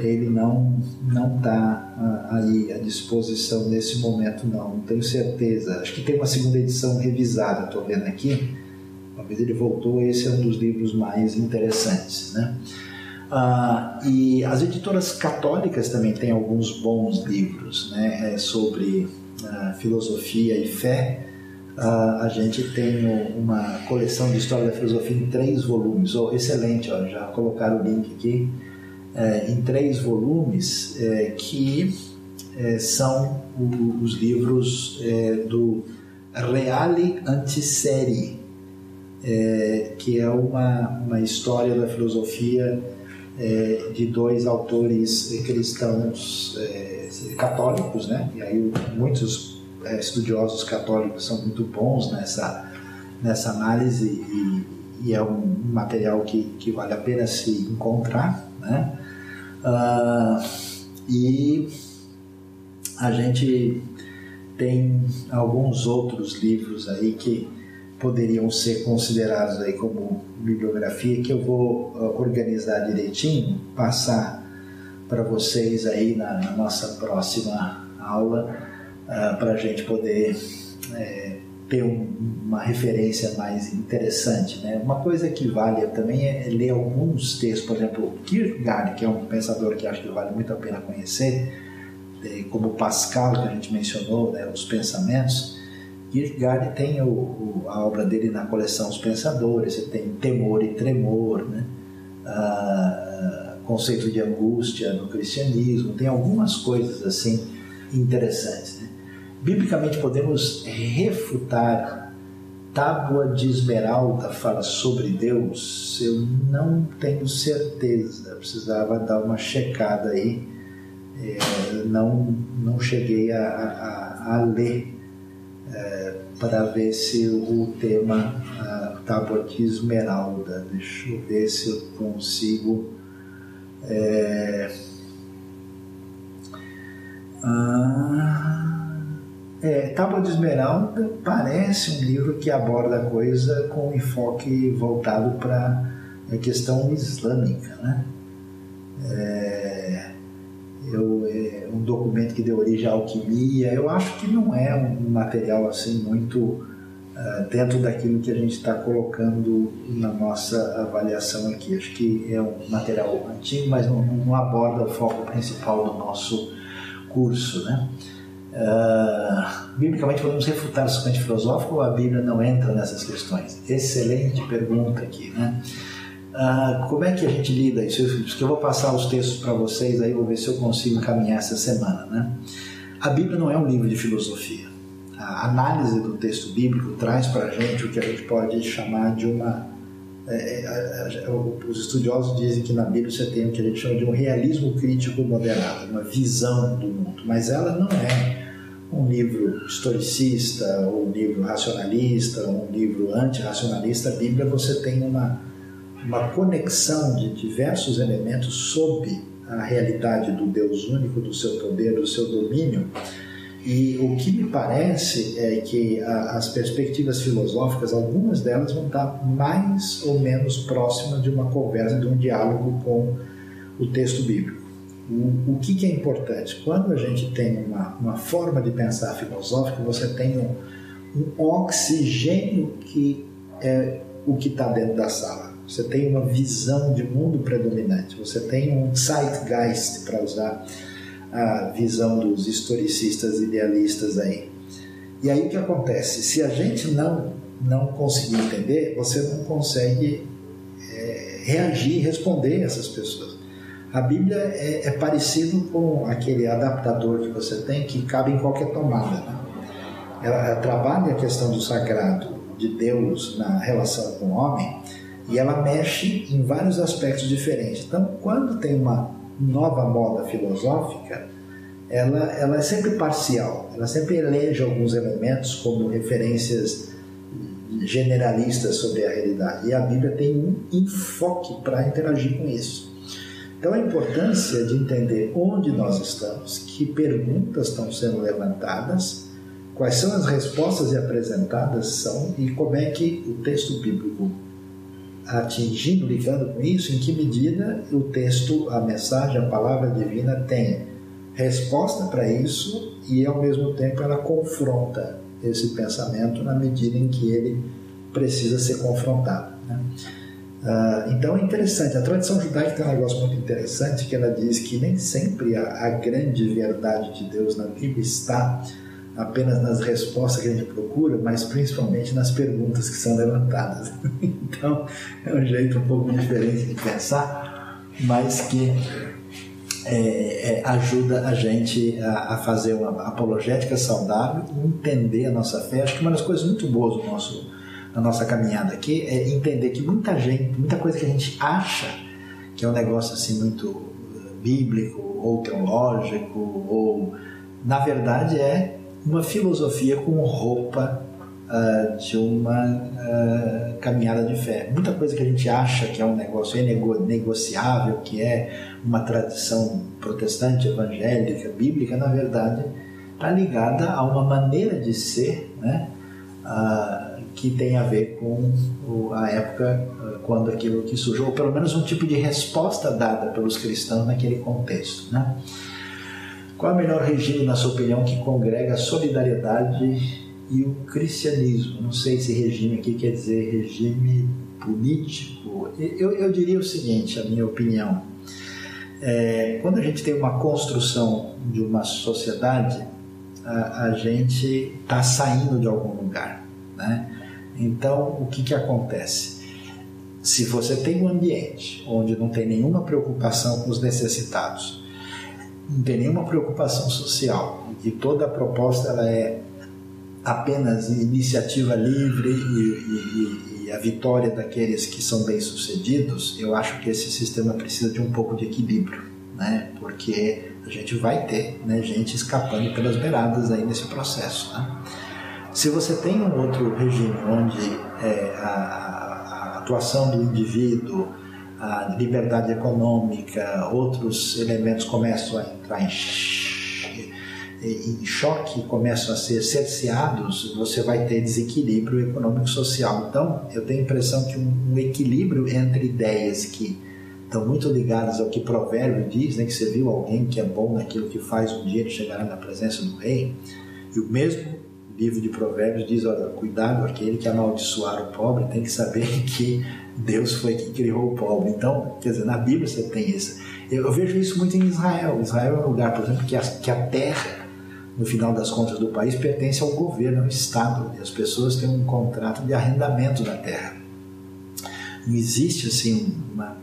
ele não não está uh, aí à disposição nesse momento não, não tenho certeza. Acho que tem uma segunda edição revisada, estou vendo aqui. Talvez ele voltou. Esse é um dos livros mais interessantes, né? Ah, e as editoras católicas também têm alguns bons livros né, é, sobre ah, filosofia e fé. Ah, a gente tem uma coleção de história da filosofia em três volumes. Oh, excelente, ó, já colocaram o link aqui. É, em três volumes é, que é, são o, os livros é, do Reale Antisérie, é, que é uma, uma história da filosofia é, de dois autores cristãos é, católicos, né? E aí muitos é, estudiosos católicos são muito bons nessa nessa análise e, e é um material que, que vale a pena se encontrar, né? Ah, e a gente tem alguns outros livros aí que poderiam ser considerados aí como bibliografia que eu vou uh, organizar direitinho, passar para vocês aí na, na, nossa próxima aula uh, para a gente poder é, ter um, uma referência mais interessante. Né? Uma coisa que vale também é ler alguns textos, por exemplo, Kierkegaard, que é um pensador que acho que vale muito a pena conhecer, como Pascal, que a gente mencionou, né, os pensamentos, Kierkegaard tem o, o, a obra dele na coleção Os Pensadores, você tem Temor e Tremor, né? Ah, conceito de angústia no cristianismo, tem algumas coisas assim interessantes. Né? Biblicamente podemos refutar Tábua de Esmeralda fala sobre Deus? Eu não tenho certeza, precisava dar uma checada aí. É, não, não cheguei a, a, a ler é, para ver se o tema a tábua de esmeralda, deixa eu ver se eu consigo. É, ah, é, Tábua de Esmeralda parece um livro que aborda a coisa com enfoque voltado para a questão islâmica, né? É, eu, é, um documento que deu origem à alquimia. Eu acho que não é um material assim muito uh, dentro daquilo que a gente está colocando na nossa avaliação aqui. Acho que é um material antigo, mas não, não aborda o foco principal do nosso curso, né? Uh, biblicamente podemos refutar o suplente filosófico ou a Bíblia não entra nessas questões? Excelente pergunta aqui, né? Ah, como é que a gente lida isso? Eu, eu vou passar os textos para vocês, aí vou ver se eu consigo caminhar essa semana. Né? A Bíblia não é um livro de filosofia. A análise do texto bíblico traz para a gente o que a gente pode chamar de uma. É, é, os estudiosos dizem que na Bíblia você tem o que a gente chama de um realismo crítico moderado, uma visão do mundo, mas ela não é um livro historicista, ou um livro racionalista, ou um livro antirracionalista. A Bíblia você tem uma uma conexão de diversos elementos sob a realidade do Deus único, do seu poder, do seu domínio. E o que me parece é que as perspectivas filosóficas, algumas delas vão estar mais ou menos próximas de uma conversa, de um diálogo com o texto bíblico. O, o que, que, é importante? Quando a gente tem uma, uma forma de pensar filosófica, você tem um, um oxigênio que é o que está dentro da sala você tem uma visão de mundo predominante, você tem um zeitgeist, para usar a visão dos historicistas idealistas aí. E aí o que acontece? Se a gente não, não conseguir entender, você não consegue é, reagir e responder essas pessoas. A Bíblia é, é, parecido com aquele adaptador que você tem que cabe em qualquer tomada. Né? Ela, ela trabalha a questão do sagrado de Deus na relação com o homem e ela mexe em vários aspectos diferentes. Então, quando tem uma nova moda filosófica, ela, ela é sempre parcial, ela sempre elege alguns elementos como referências generalistas sobre a realidade. E a Bíblia tem um enfoque para interagir com isso. Então, a importância de entender onde nós estamos, que perguntas estão sendo levantadas, quais são as respostas apresentadas são e como é que o texto bíblico atingindo, ligando com isso, em que medida o texto, a mensagem, a palavra divina tem resposta para isso e ao mesmo tempo ela confronta esse pensamento na medida em que ele precisa ser confrontado. Né? Uh, então é interessante, a tradição judaica tem um negócio muito interessante que ela diz que nem sempre a, a grande verdade de Deus na Bíblia está apenas nas respostas que a gente procura, mas principalmente nas perguntas que são levantadas. então é um jeito um pouco diferente de pensar, mas que é, é, ajuda a gente a, a, fazer uma apologética saudável, entender a nossa fé. Acho que uma das coisas muito boas do nosso na nossa caminhada aqui é entender que muita gente, muita coisa que a gente acha que é um negócio assim muito eh, bíblico ou teológico ou na verdade é uma filosofia com roupa uh, de uma uh, caminhada de fé. Muita coisa que a gente acha que é um negócio negociável, que é uma tradição protestante, evangélica, bíblica, na verdade está ligada a uma maneira de ser, né? Uh, que tem a ver com a época quando aquilo que surgiu, ou pelo menos um tipo de resposta dada pelos cristãos naquele contexto. Né? Qual é o melhor regime, na sua opinião, que congrega a solidariedade e o cristianismo? Não sei se regime aqui quer dizer regime político. Eu, eu diria o seguinte, a minha opinião. É, quando a gente tem uma construção de uma sociedade, a, a gente está saindo de algum lugar. Né? Então, o que, que acontece? Se você tem um ambiente onde não tem nenhuma preocupação com os necessitados, não tem nenhuma preocupação social, e toda a proposta ela é apenas iniciativa livre e, e, e, a vitória daqueles que são bem-sucedidos, eu acho que esse sistema precisa de um pouco de equilíbrio, né? porque a gente vai ter né, gente escapando pelas beiradas aí nesse processo. Né? Se você tem um outro regime onde é, a, a, atuação do indivíduo, a liberdade econômica, outros elementos começam a entrar em, em choque, começam a ser cerceados, você vai ter desequilíbrio econômico-social. Então, eu tenho a impressão que um, um equilíbrio entre ideias que estão muito ligadas ao que provérbio diz, né, que você viu alguém que é bom naquilo que faz, um dia chegará na presença do rei, e o mesmo livro de Provérbios diz: olha, cuidado, aquele que amaldiçoar o pobre tem que saber que Deus foi quem criou o pobre. Então, quer dizer, na Bíblia você tem isso. Eu, eu vejo isso muito em Israel. Israel é um lugar, por exemplo, que a, que a terra, no final das contas do país, pertence ao governo, ao Estado. E as pessoas têm um contrato de arrendamento da terra. Não existe assim uma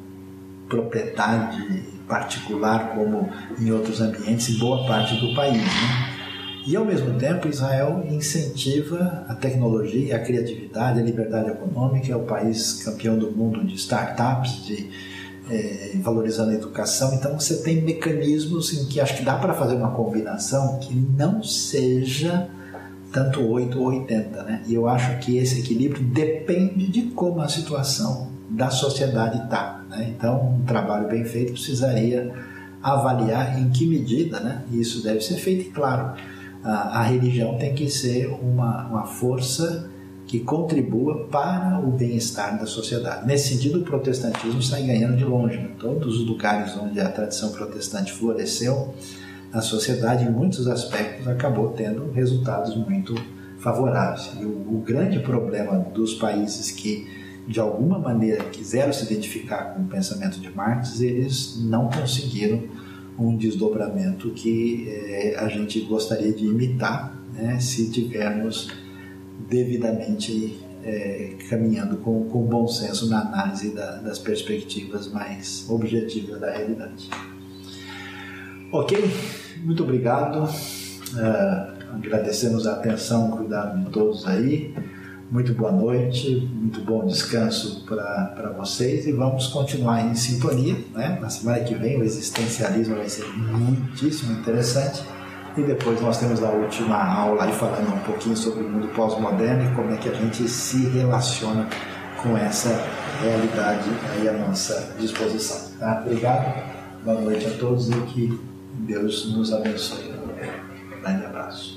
propriedade particular como em outros ambientes em boa parte do país. Né? E ao mesmo tempo, Israel incentiva a tecnologia, a criatividade, a liberdade econômica, é o país campeão do mundo de startups, de é, valorizando a educação. Então você tem mecanismos em que acho que dá para fazer uma combinação que não seja tanto 8 ou 80, né? E eu acho que esse equilíbrio depende de como a situação da sociedade está. Né? Então, um trabalho bem feito precisaria avaliar em que medida, né? Isso deve ser feito, e claro a, a religião tem que ser uma, uma força que contribua para o bem-estar da sociedade. Nesse sentido, o protestantismo está ganhando de longe. Né? Todos os lugares onde a tradição protestante floresceu, a sociedade, em muitos aspectos, acabou tendo resultados muito favoráveis. E o, o grande problema dos países que de alguma maneira quiseram se identificar com o pensamento de Marx, eles não conseguiram um desdobramento que é, a gente gostaria de imitar né, se tivermos devidamente é, caminhando com, com bom senso na análise da, das perspectivas mais objetivas da realidade. Ok? Muito obrigado. Uh, agradecemos a atenção e cuidado de todos aí. Muito boa noite, muito bom descanso para vocês e vamos continuar em sintonia. Né? Na semana que vem o existencialismo vai ser muitíssimo interessante e depois nós temos a última aula aí falando um pouquinho sobre o mundo pós-moderno e como é que a gente se relaciona com essa realidade aí à nossa disposição. Tá? Obrigado, boa noite a todos e que Deus nos abençoe. Um grande abraço.